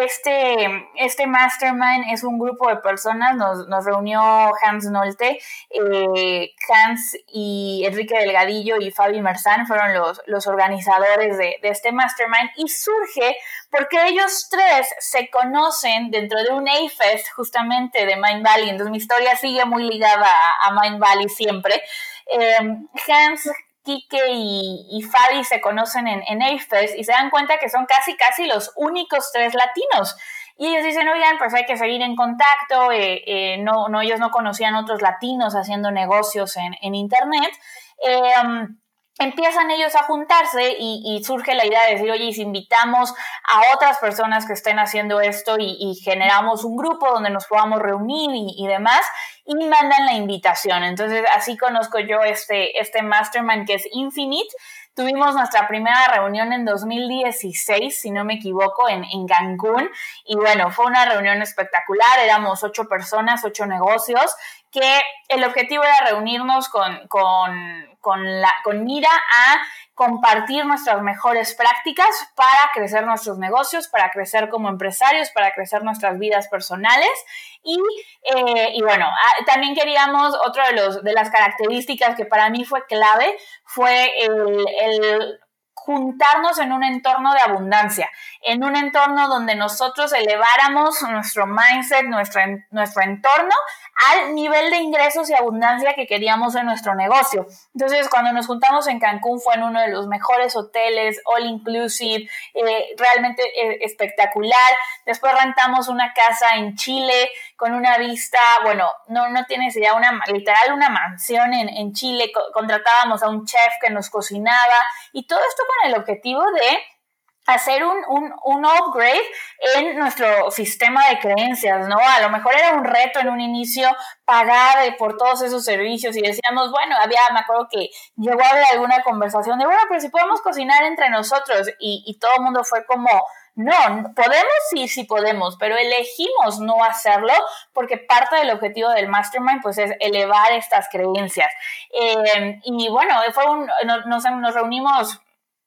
este, este mastermind es un grupo de personas, nos, nos reunió Hans Nolte, eh, Hans y Enrique Delgadillo y Fabi Merzán fueron los, los organizadores de, de este mastermind y surge porque ellos tres se conocen dentro de un A-Fest justamente de Mind Valley, entonces mi historia sigue muy ligada a, Mind Valley siempre. Em, Hans, Kike y, Fabi se conocen en, en y se dan cuenta que son casi, casi los únicos tres latinos. Y ellos dicen, oigan, pues hay que seguir en contacto, eh, eh, no, no, ellos no conocían otros latinos haciendo negocios en, en Internet. Em, empiezan ellos a juntarse y, surge la idea de decir, oye, si invitamos a otras personas que estén haciendo esto y, generamos un grupo donde nos podamos reunir y, demás, y mandan la invitación. Entonces, así conozco yo este, este mastermind que es Infinite. Tuvimos nuestra primera reunión en 2016, si no me equivoco, en, en Cancún. Y bueno, fue una reunión espectacular. Éramos ocho personas, ocho negocios, que el objetivo era reunirnos con, con con, la, con mira a compartir nuestras mejores prácticas para crecer nuestros negocios, para crecer como empresarios, para crecer nuestras vidas personales. Y, eh, bueno, ah, también queríamos, otra de, de las características que para mí fue clave fue el juntarnos en un entorno de abundancia, en un entorno donde nosotros eleváramos nuestro mindset, nuestro, nuestro entorno al nivel de ingresos y abundancia que queríamos en nuestro negocio. Entonces, cuando nos juntamos en Cancún fue en uno de los mejores hoteles, all inclusive, eh, realmente eh, espectacular. Después rentamos una casa en Chile con una vista, bueno, no, no tienes idea, una, literal una mansión en, en Chile. contratábamos a un chef que nos cocinaba y todo esto con el objetivo de hacer un, un, upgrade en nuestro sistema de creencias, ¿no? A lo mejor era un reto en un inicio pagar por todos esos servicios y decíamos, bueno, había, me acuerdo que llegó a haber alguna conversación de, bueno, pero si podemos cocinar entre nosotros y, y todo el mundo fue como, no, podemos, sí, sí podemos, pero elegimos no hacerlo porque parte del objetivo del mastermind pues es elevar estas creencias. Eh, y bueno, fue un, nos, nos reunimos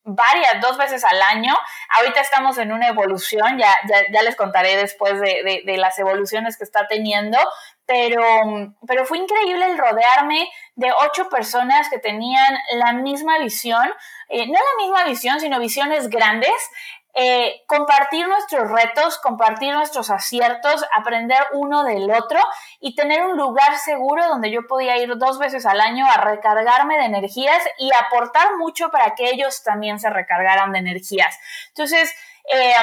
varias, dos veces al año. Ahorita estamos en una evolución, ya, ya, les contaré después de, de, las evoluciones que está teniendo, pero, pero fue increíble el rodearme de ocho personas que tenían la misma visión, eh, no la misma visión, sino visiones grandes, eh, compartir nuestros retos, compartir nuestros aciertos, aprender uno del otro y tener un lugar seguro donde yo podía ir dos veces al año a recargarme de energías y aportar mucho para que ellos también se recargaran de energías. Entonces, eh,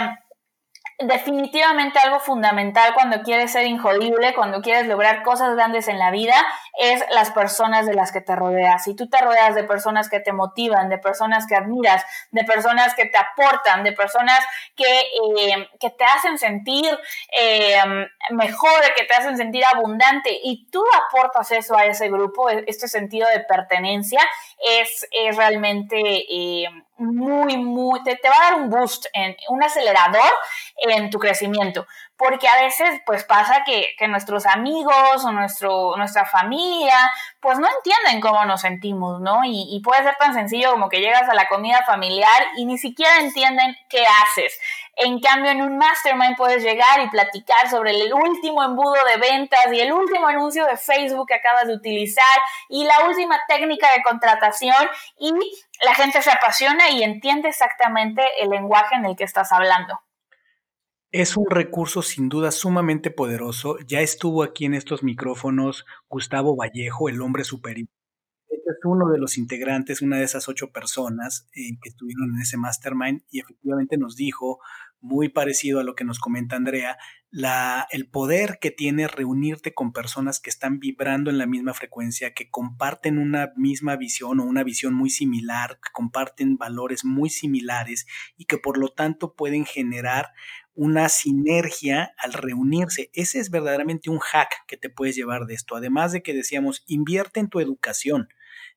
definitivamente algo fundamental cuando quieres ser injodible, cuando quieres lograr cosas grandes en la vida, es las personas de las que te rodeas. Si tú te rodeas de personas que te motivan, de personas que admiras, de personas que te aportan, de personas que, eh, que te hacen sentir eh, mejor, que te hacen sentir abundante y tú aportas eso a ese grupo, e-, este sentido de pertenencia, es, realmente... Eh, muy, muy, te, te, va a dar un boost, en, un acelerador en tu crecimiento, porque a veces pues pasa que, que nuestros amigos o nuestro, nuestra familia pues no entienden cómo nos sentimos, ¿no? Y, y, puede ser tan sencillo como que llegas a la comida familiar y ni siquiera entienden qué haces. En cambio, en un mastermind puedes llegar y platicar sobre el último embudo de ventas y el último anuncio de Facebook que acabas de utilizar y la última técnica de contratación y la gente se apasiona y entiende exactamente el lenguaje en el que estás hablando.
Es un recurso sin duda sumamente poderoso. Ya estuvo aquí en estos micrófonos Gustavo Vallejo, el hombre superior. Este es uno de los integrantes, una de esas ocho personas eh, que estuvieron en ese mastermind y efectivamente nos dijo, muy parecido a lo que nos comenta Andrea, la, el poder que tiene reunirte con personas que están vibrando en la misma frecuencia, que comparten una misma visión o una visión muy similar, que comparten valores muy similares y que por lo tanto pueden generar una sinergia al reunirse. Ese es verdaderamente un hack que te puedes llevar de esto. Además de que decíamos, invierte en tu educación,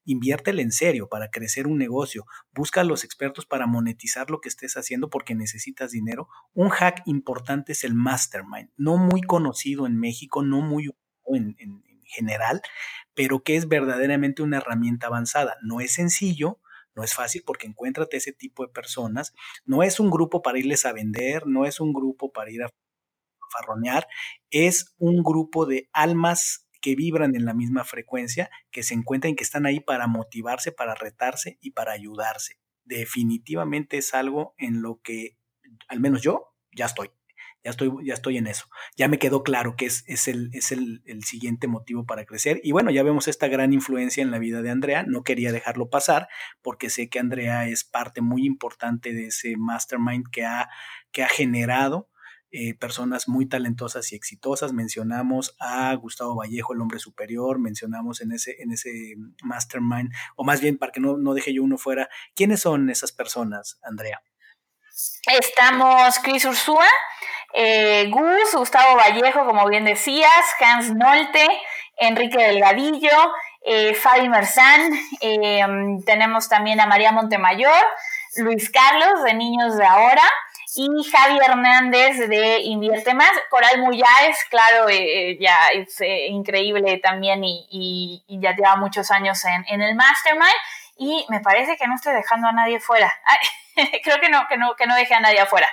inviértele en serio para crecer un negocio, busca a los expertos para monetizar lo que estés haciendo porque necesitas dinero. Un hack importante es el mastermind, no muy conocido en México, no muy en, en general, pero que es verdaderamente una herramienta avanzada. No es sencillo, no es fácil porque encuéntrate ese tipo de personas. No es un grupo para irles a vender, no es un grupo para ir a farronear, es un grupo de almas que vibran en la misma frecuencia, que se encuentran y que están ahí para motivarse, para retarse y para ayudarse. Definitivamente es algo en lo que, al menos yo, ya estoy ya estoy, ya estoy en eso. Ya me quedó claro que es, es, el, es el, el, siguiente motivo para crecer. Y bueno, ya vemos esta gran influencia en la vida de Andrea. No quería dejarlo pasar porque sé que Andrea es parte muy importante de ese mastermind que ha, que ha generado eh, personas muy talentosas y exitosas. Mencionamos a Gustavo Vallejo, el hombre superior, mencionamos en ese, en ese mastermind, o más bien para que no, no deje yo uno fuera, ¿quiénes son esas personas, Andrea?
Estamos Chris Ursúa, eh, Gus, Gustavo Vallejo, como bien decías, Hans Nolte, Enrique Delgadillo, eh, Fabi Merzán, eh, tenemos también a María Montemayor, Luis Carlos de Niños de Ahora y Javi Hernández de Invierte Más. Coral Muyáez, claro, eh, ya es increíble también y, ya lleva muchos años en, el Mastermind y me parece que no estoy dejando a nadie fuera. creo que no, que no, que no deje a nadie afuera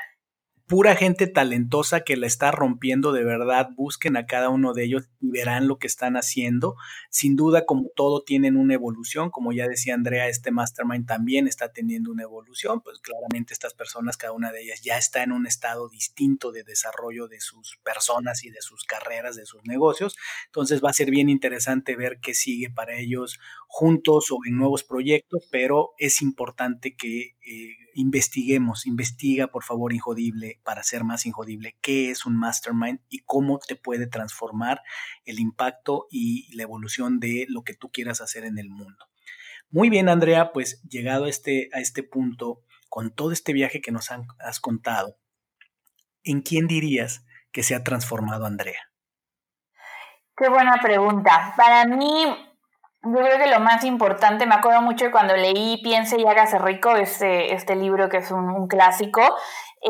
pura gente talentosa que la está rompiendo de verdad. Busquen a cada uno de ellos y verán lo que están haciendo. Sin duda, como todo, tienen una evolución. Como ya decía Andrea, este mastermind también está teniendo una evolución. Pues claramente estas personas, cada una de ellas ya está en un estado distinto de desarrollo de sus personas y de sus carreras, de sus negocios. Entonces va a ser bien interesante ver qué sigue para ellos juntos o en nuevos proyectos, pero es importante que eh, investiguemos, investiga por favor Injodible para ser más Injodible, qué es un mastermind y cómo te puede transformar el impacto y la evolución de lo que tú quieras hacer en el mundo. Muy bien, Andrea, pues llegado a este, a este punto, con todo este viaje que nos has contado, ¿en quién dirías que se ha transformado Andrea?
Qué buena pregunta. Para mí, yo creo que lo más importante, me acuerdo mucho cuando leí Piense y hágase rico, este, este libro que es un, clásico,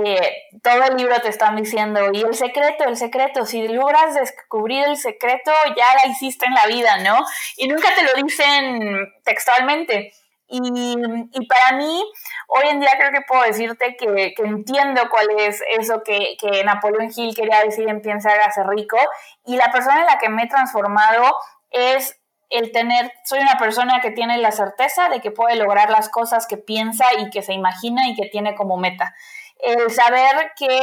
eh, todo el libro te están diciendo, y el secreto, el secreto, si logras descubrir el secreto, ya la hiciste en la vida, ¿no? Y nunca te lo dicen textualmente. Y, y, para mí, hoy en día creo que puedo decirte que, que entiendo cuál es eso que, que Napoleón Hill quería decir en Piensa, hágase rico, y la persona en la que me he transformado es el tener, soy una persona que tiene la certeza de que puede lograr las cosas que piensa y que se imagina y que tiene como meta. El saber que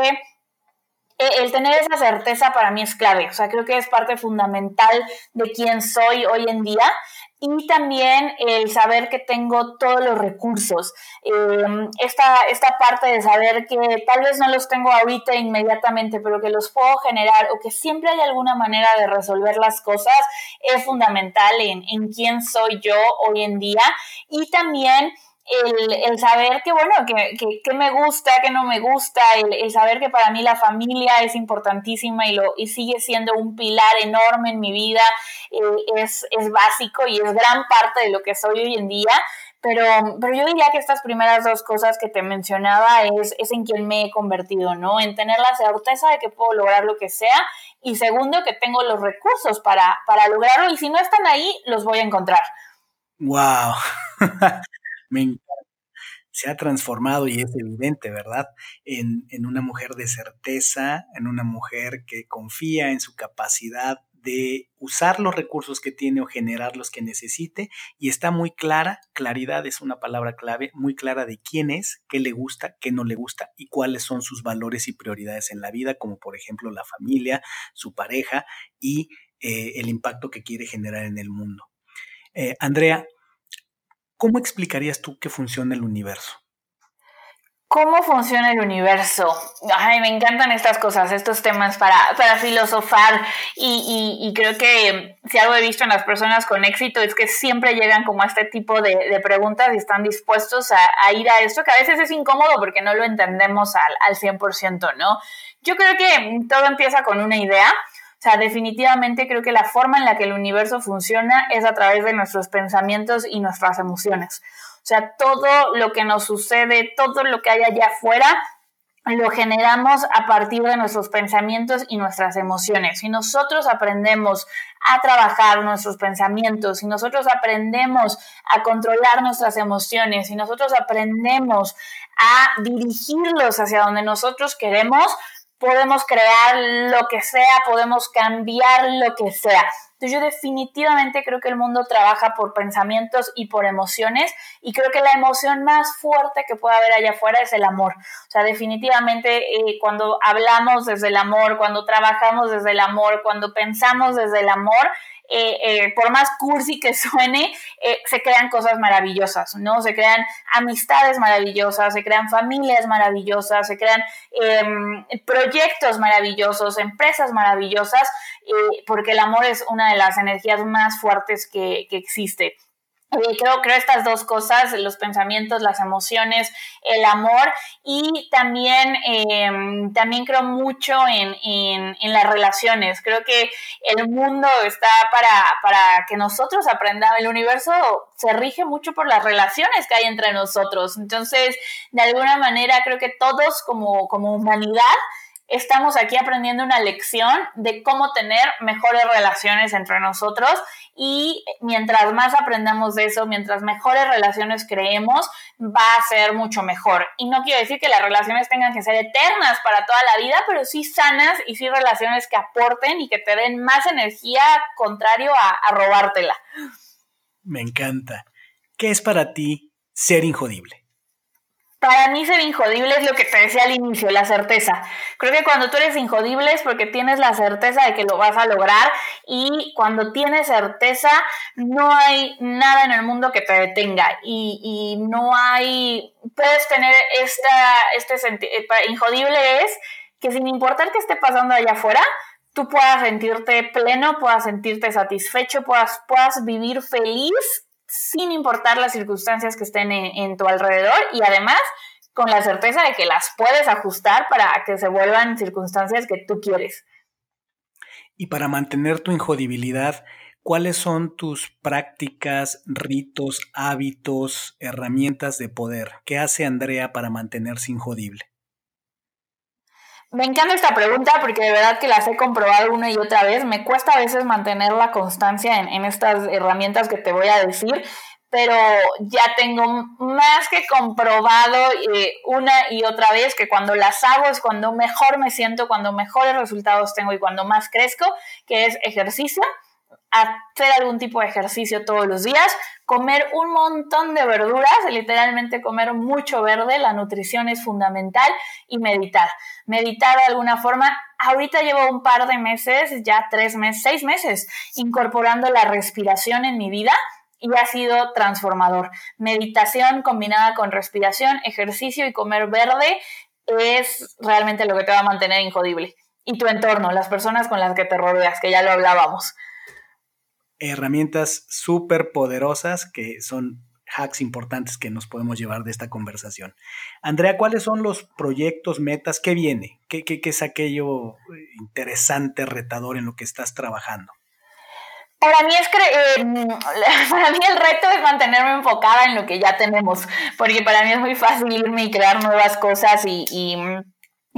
e, el tener esa certeza para mí es clave, o sea, creo que es parte fundamental de quién soy hoy en día y también el saber que tengo todos los recursos. Em, esta, esta parte de saber que tal vez no los tengo ahorita inmediatamente, pero que los puedo generar o que siempre hay alguna manera de resolver las cosas es fundamental en, en quién soy yo hoy en día. Y también el, saber que, bueno, que, que, me gusta, que no me gusta, el, saber que para mí la familia es importantísima y, lo, y sigue siendo un pilar enorme en mi vida, eh, es, es, básico y es gran parte de lo que soy hoy en día. Pero, pero yo diría que estas primeras dos cosas que te mencionaba es, es en quien me he convertido, ¿no? En tener la certeza de que puedo lograr lo que sea y segundo, que tengo los recursos para, para lograrlo y si no están ahí, los voy a encontrar.
¡Wow! me encanta. Se ha transformado y es evidente, ¿verdad? En, en una mujer de certeza, en una mujer que confía en su capacidad de usar los recursos que tiene o generar los que necesite y está muy clara, claridad es una palabra clave, muy clara de quién es, qué le gusta, qué no le gusta y cuáles son sus valores y prioridades en la vida, como por ejemplo la familia, su pareja y eh, el impacto que quiere generar en el mundo. Eh, Andrea, ¿Cómo explicarías tú que funciona el universo?
¿Cómo funciona el universo? Ay, me encantan estas cosas, estos temas para, para filosofar y, creo que si algo he visto en las personas con éxito es que siempre llegan como a este tipo de, preguntas y están dispuestos a, ir a esto, que a veces es incómodo porque no lo entendemos al, al 100%, ¿no? Yo creo que todo empieza con una idea o sea, definitivamente creo que la forma en la que el universo funciona es a través de nuestros pensamientos y nuestras emociones. O sea, todo lo que nos sucede, todo lo que hay allá afuera, lo generamos a partir de nuestros pensamientos y nuestras emociones. Si nosotros aprendemos a trabajar nuestros pensamientos, si nosotros aprendemos a controlar nuestras emociones, si nosotros aprendemos a dirigirlos hacia donde nosotros queremos, podemos crear lo que sea, podemos cambiar lo que sea. Yo definitivamente creo que el mundo trabaja por pensamientos y por emociones y creo que la emoción más fuerte que puede haber allá afuera es el amor. O sea, definitivamente eh, cuando hablamos desde el amor, cuando trabajamos desde el amor, cuando pensamos desde el amor, eh, eh, por más cursi que suene, eh, se crean cosas maravillosas, ¿no? Se crean amistades maravillosas, se crean familias maravillosas, se crean em, proyectos maravillosos, empresas maravillosas, porque el amor es una de las energías más fuertes que, que existe. Eh, creo, creo estas dos cosas, los pensamientos, las emociones, el amor y también, em, también creo mucho en, en, las relaciones. Creo que el mundo está para, para que nosotros aprendamos, el universo se rige mucho por las relaciones que hay entre nosotros. Entonces, de alguna manera, creo que todos como, como humanidad estamos aquí aprendiendo una lección de cómo tener mejores relaciones entre nosotros y mientras más aprendamos de eso, mientras mejores relaciones creemos, va a ser mucho mejor. Y no quiero decir que las relaciones tengan que ser eternas para toda la vida, pero sí sanas y sí relaciones que aporten y que te den más energía contrario a, a robártela.
Me encanta. ¿Qué es para ti ser injodible?
Para mí ser injodible es lo que te decía al inicio, la certeza. Creo que cuando tú eres injodible es porque tienes la certeza de que lo vas a lograr y cuando tienes certeza no hay nada en el mundo que te detenga y, y no hay, puedes tener esta, este sentido, eh, injodible es que sin importar qué esté pasando allá afuera, tú puedas sentirte pleno, puedas sentirte satisfecho, puedas, puedas vivir feliz sin importar las circunstancias que estén en, tu alrededor y además con la certeza de que las puedes ajustar para que se vuelvan circunstancias que tú quieres.
Y para mantener tu injodibilidad, ¿cuáles son tus prácticas, ritos, hábitos, herramientas de poder? ¿Qué hace Andrea para mantenerse injodible?
Me encanta esta pregunta porque de verdad que las he comprobado una y otra vez. Me cuesta a veces mantener la constancia en, estas herramientas que te voy a decir, pero ya tengo más que comprobado eh, una y otra vez que cuando las hago es cuando mejor me siento, cuando mejores resultados tengo y cuando más crezco, que es ejercicio hacer algún tipo de ejercicio todos los días, comer un montón de verduras, literalmente comer mucho verde, la nutrición es fundamental y meditar. Meditar de alguna forma, ahorita llevo un par de meses, ya tres meses, seis meses, incorporando la respiración en mi vida y ha sido transformador. Meditación combinada con respiración, ejercicio y comer verde es realmente lo que te va a mantener injodible. Y tu entorno, las personas con las que te rodeas, que ya lo hablábamos
herramientas súper poderosas que son hacks importantes que nos podemos llevar de esta conversación. Andrea, ¿cuáles son los proyectos, metas? ¿Qué viene? ¿Qué, qué, es aquello eh, interesante, retador en lo que estás trabajando?
Para mí, es eh, para mí el reto es mantenerme enfocada en lo que ya tenemos, porque para mí es muy fácil irme y crear nuevas cosas y, y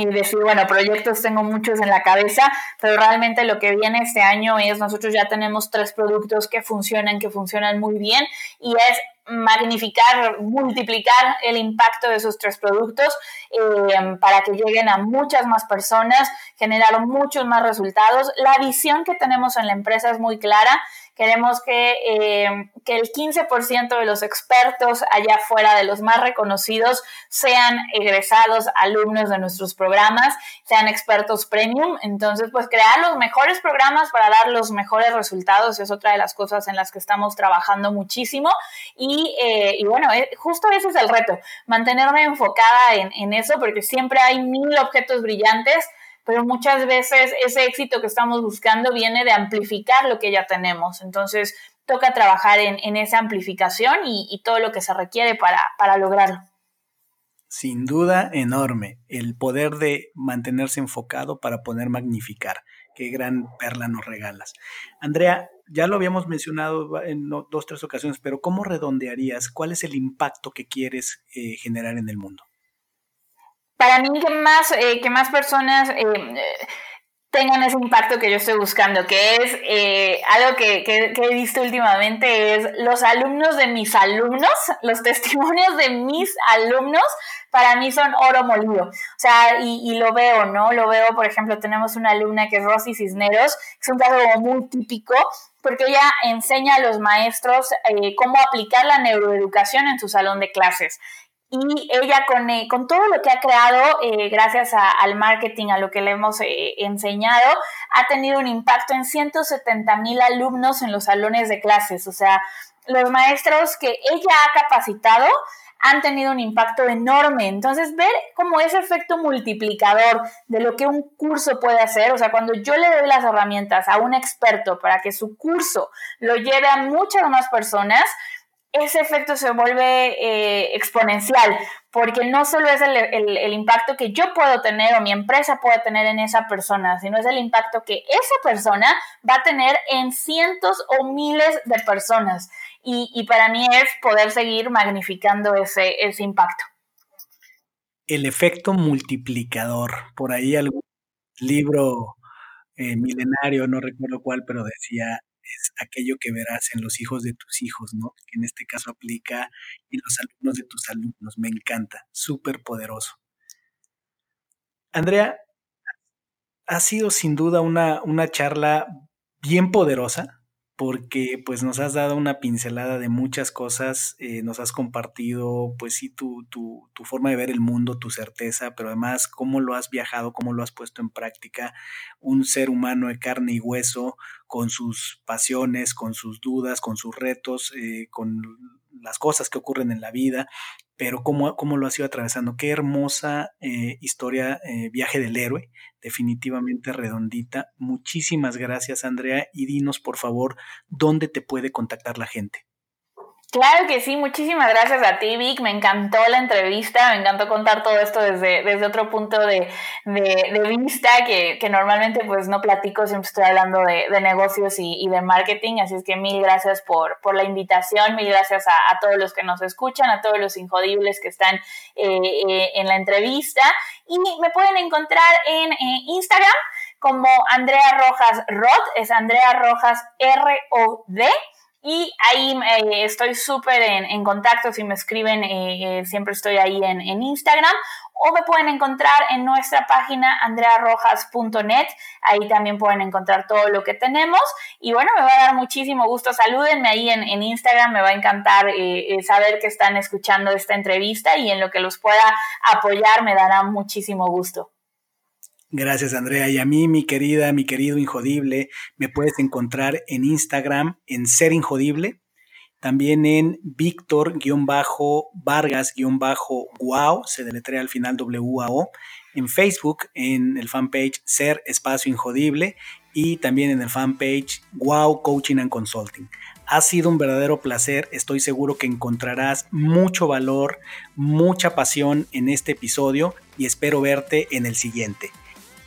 y decir, bueno, proyectos tengo muchos en la cabeza, pero realmente lo que viene este año es, nosotros ya tenemos tres productos que funcionan, que funcionan muy bien, y es magnificar, multiplicar el impacto de esos tres productos eh, para que lleguen a muchas más personas, generar muchos más resultados. La visión que tenemos en la empresa es muy clara Queremos que, eh, que el 15% de los expertos allá afuera, de los más reconocidos, sean egresados, alumnos de nuestros programas, sean expertos premium. Entonces, pues crear los mejores programas para dar los mejores resultados es otra de las cosas en las que estamos trabajando muchísimo. Y, eh, y bueno, eh, justo ese es el reto, mantenerme enfocada en, en eso, porque siempre hay mil objetos brillantes pero muchas veces ese éxito que estamos buscando viene de amplificar lo que ya tenemos. Entonces, toca trabajar en, esa amplificación y, todo lo que se requiere para, para lograrlo.
Sin duda, enorme. El poder de mantenerse enfocado para poder magnificar. Qué gran perla nos regalas. Andrea, ya lo habíamos mencionado en dos, tres ocasiones, pero ¿cómo redondearías? ¿Cuál es el impacto que quieres eh, generar en el mundo?
Para mí que más, eh, que más personas eh, tengan ese impacto que yo estoy buscando, que es eh, algo que, he visto últimamente, es los alumnos de mis alumnos, los testimonios de mis alumnos, para mí son oro molido. O sea, y, lo veo, ¿no? Lo veo, por ejemplo, tenemos una alumna que es Rosy Cisneros, es un caso muy típico, porque ella enseña a los maestros eh, cómo aplicar la neuroeducación en su salón de clases y ella con, eh, con, todo lo que ha creado, eh, gracias al marketing, a lo que le hemos eh, enseñado, ha tenido un impacto en 170 mil alumnos en los salones de clases. O sea, los maestros que ella ha capacitado han tenido un impacto enorme. Entonces, ver cómo ese efecto multiplicador de lo que un curso puede hacer, o sea, cuando yo le doy las herramientas a un experto para que su curso lo lleve a muchas más personas, ese efecto se vuelve eh, exponencial, porque no solo es el, impacto que yo puedo tener o mi empresa puede tener en esa persona, sino es el impacto que esa persona va a tener en cientos o miles de personas. Y, para mí es poder seguir magnificando ese, ese impacto.
El efecto multiplicador. Por ahí algún libro eh, milenario, no recuerdo cuál, pero decía, es aquello que verás en los hijos de tus hijos, ¿no? Que en este caso aplica en los alumnos de tus alumnos. Me encanta, súper poderoso. Andrea, ha sido sin duda una, una charla bien poderosa porque pues nos has dado una pincelada de muchas cosas, eh, nos has compartido pues sí tu, tu, tu, forma de ver el mundo, tu certeza, pero además cómo lo has viajado, cómo lo has puesto en práctica, un ser humano de carne y hueso, con sus pasiones, con sus dudas, con sus retos, eh, con las cosas que ocurren en la vida, pero cómo, cómo lo has ido atravesando. Qué hermosa eh, historia, viaje del héroe, definitivamente redondita. Muchísimas gracias, Andrea, y dinos, por favor, dónde te puede contactar la gente.
Claro que sí, muchísimas gracias a ti, Vic. Me encantó la entrevista, me encantó contar todo esto desde, desde otro punto de, vista que, normalmente pues no platico, siempre estoy hablando de, negocios y, de marketing. Así es que mil gracias por, por la invitación, mil gracias a, todos los que nos escuchan, a todos los injodibles que están eh, eh, en la entrevista. Y me pueden encontrar en Instagram como Andrea Rojas Rod, es Andrea Rojas R-O-D. Y ahí eh, estoy súper en, contacto, si me escriben, eh, eh, siempre estoy ahí en, Instagram. O me pueden encontrar en nuestra página andrearrojas.net. Ahí también pueden encontrar todo lo que tenemos. Y bueno, me va a dar muchísimo gusto. Salúdenme ahí en, en Instagram. Me va a encantar saber que están escuchando esta entrevista y en lo que los pueda apoyar me dará muchísimo gusto.
Gracias, Andrea. Y a mí, mi querida, mi querido Injodible, me puedes encontrar en Instagram en Ser Injodible, también en Víctor-Vargas-Wow, se deletrea al final W-A-O, en Facebook, en el fanpage Ser Espacio Injodible y también en el fanpage Wow Coaching and Consulting. Ha sido un verdadero placer, estoy seguro que encontrarás mucho valor, mucha pasión en este episodio y espero verte en el siguiente.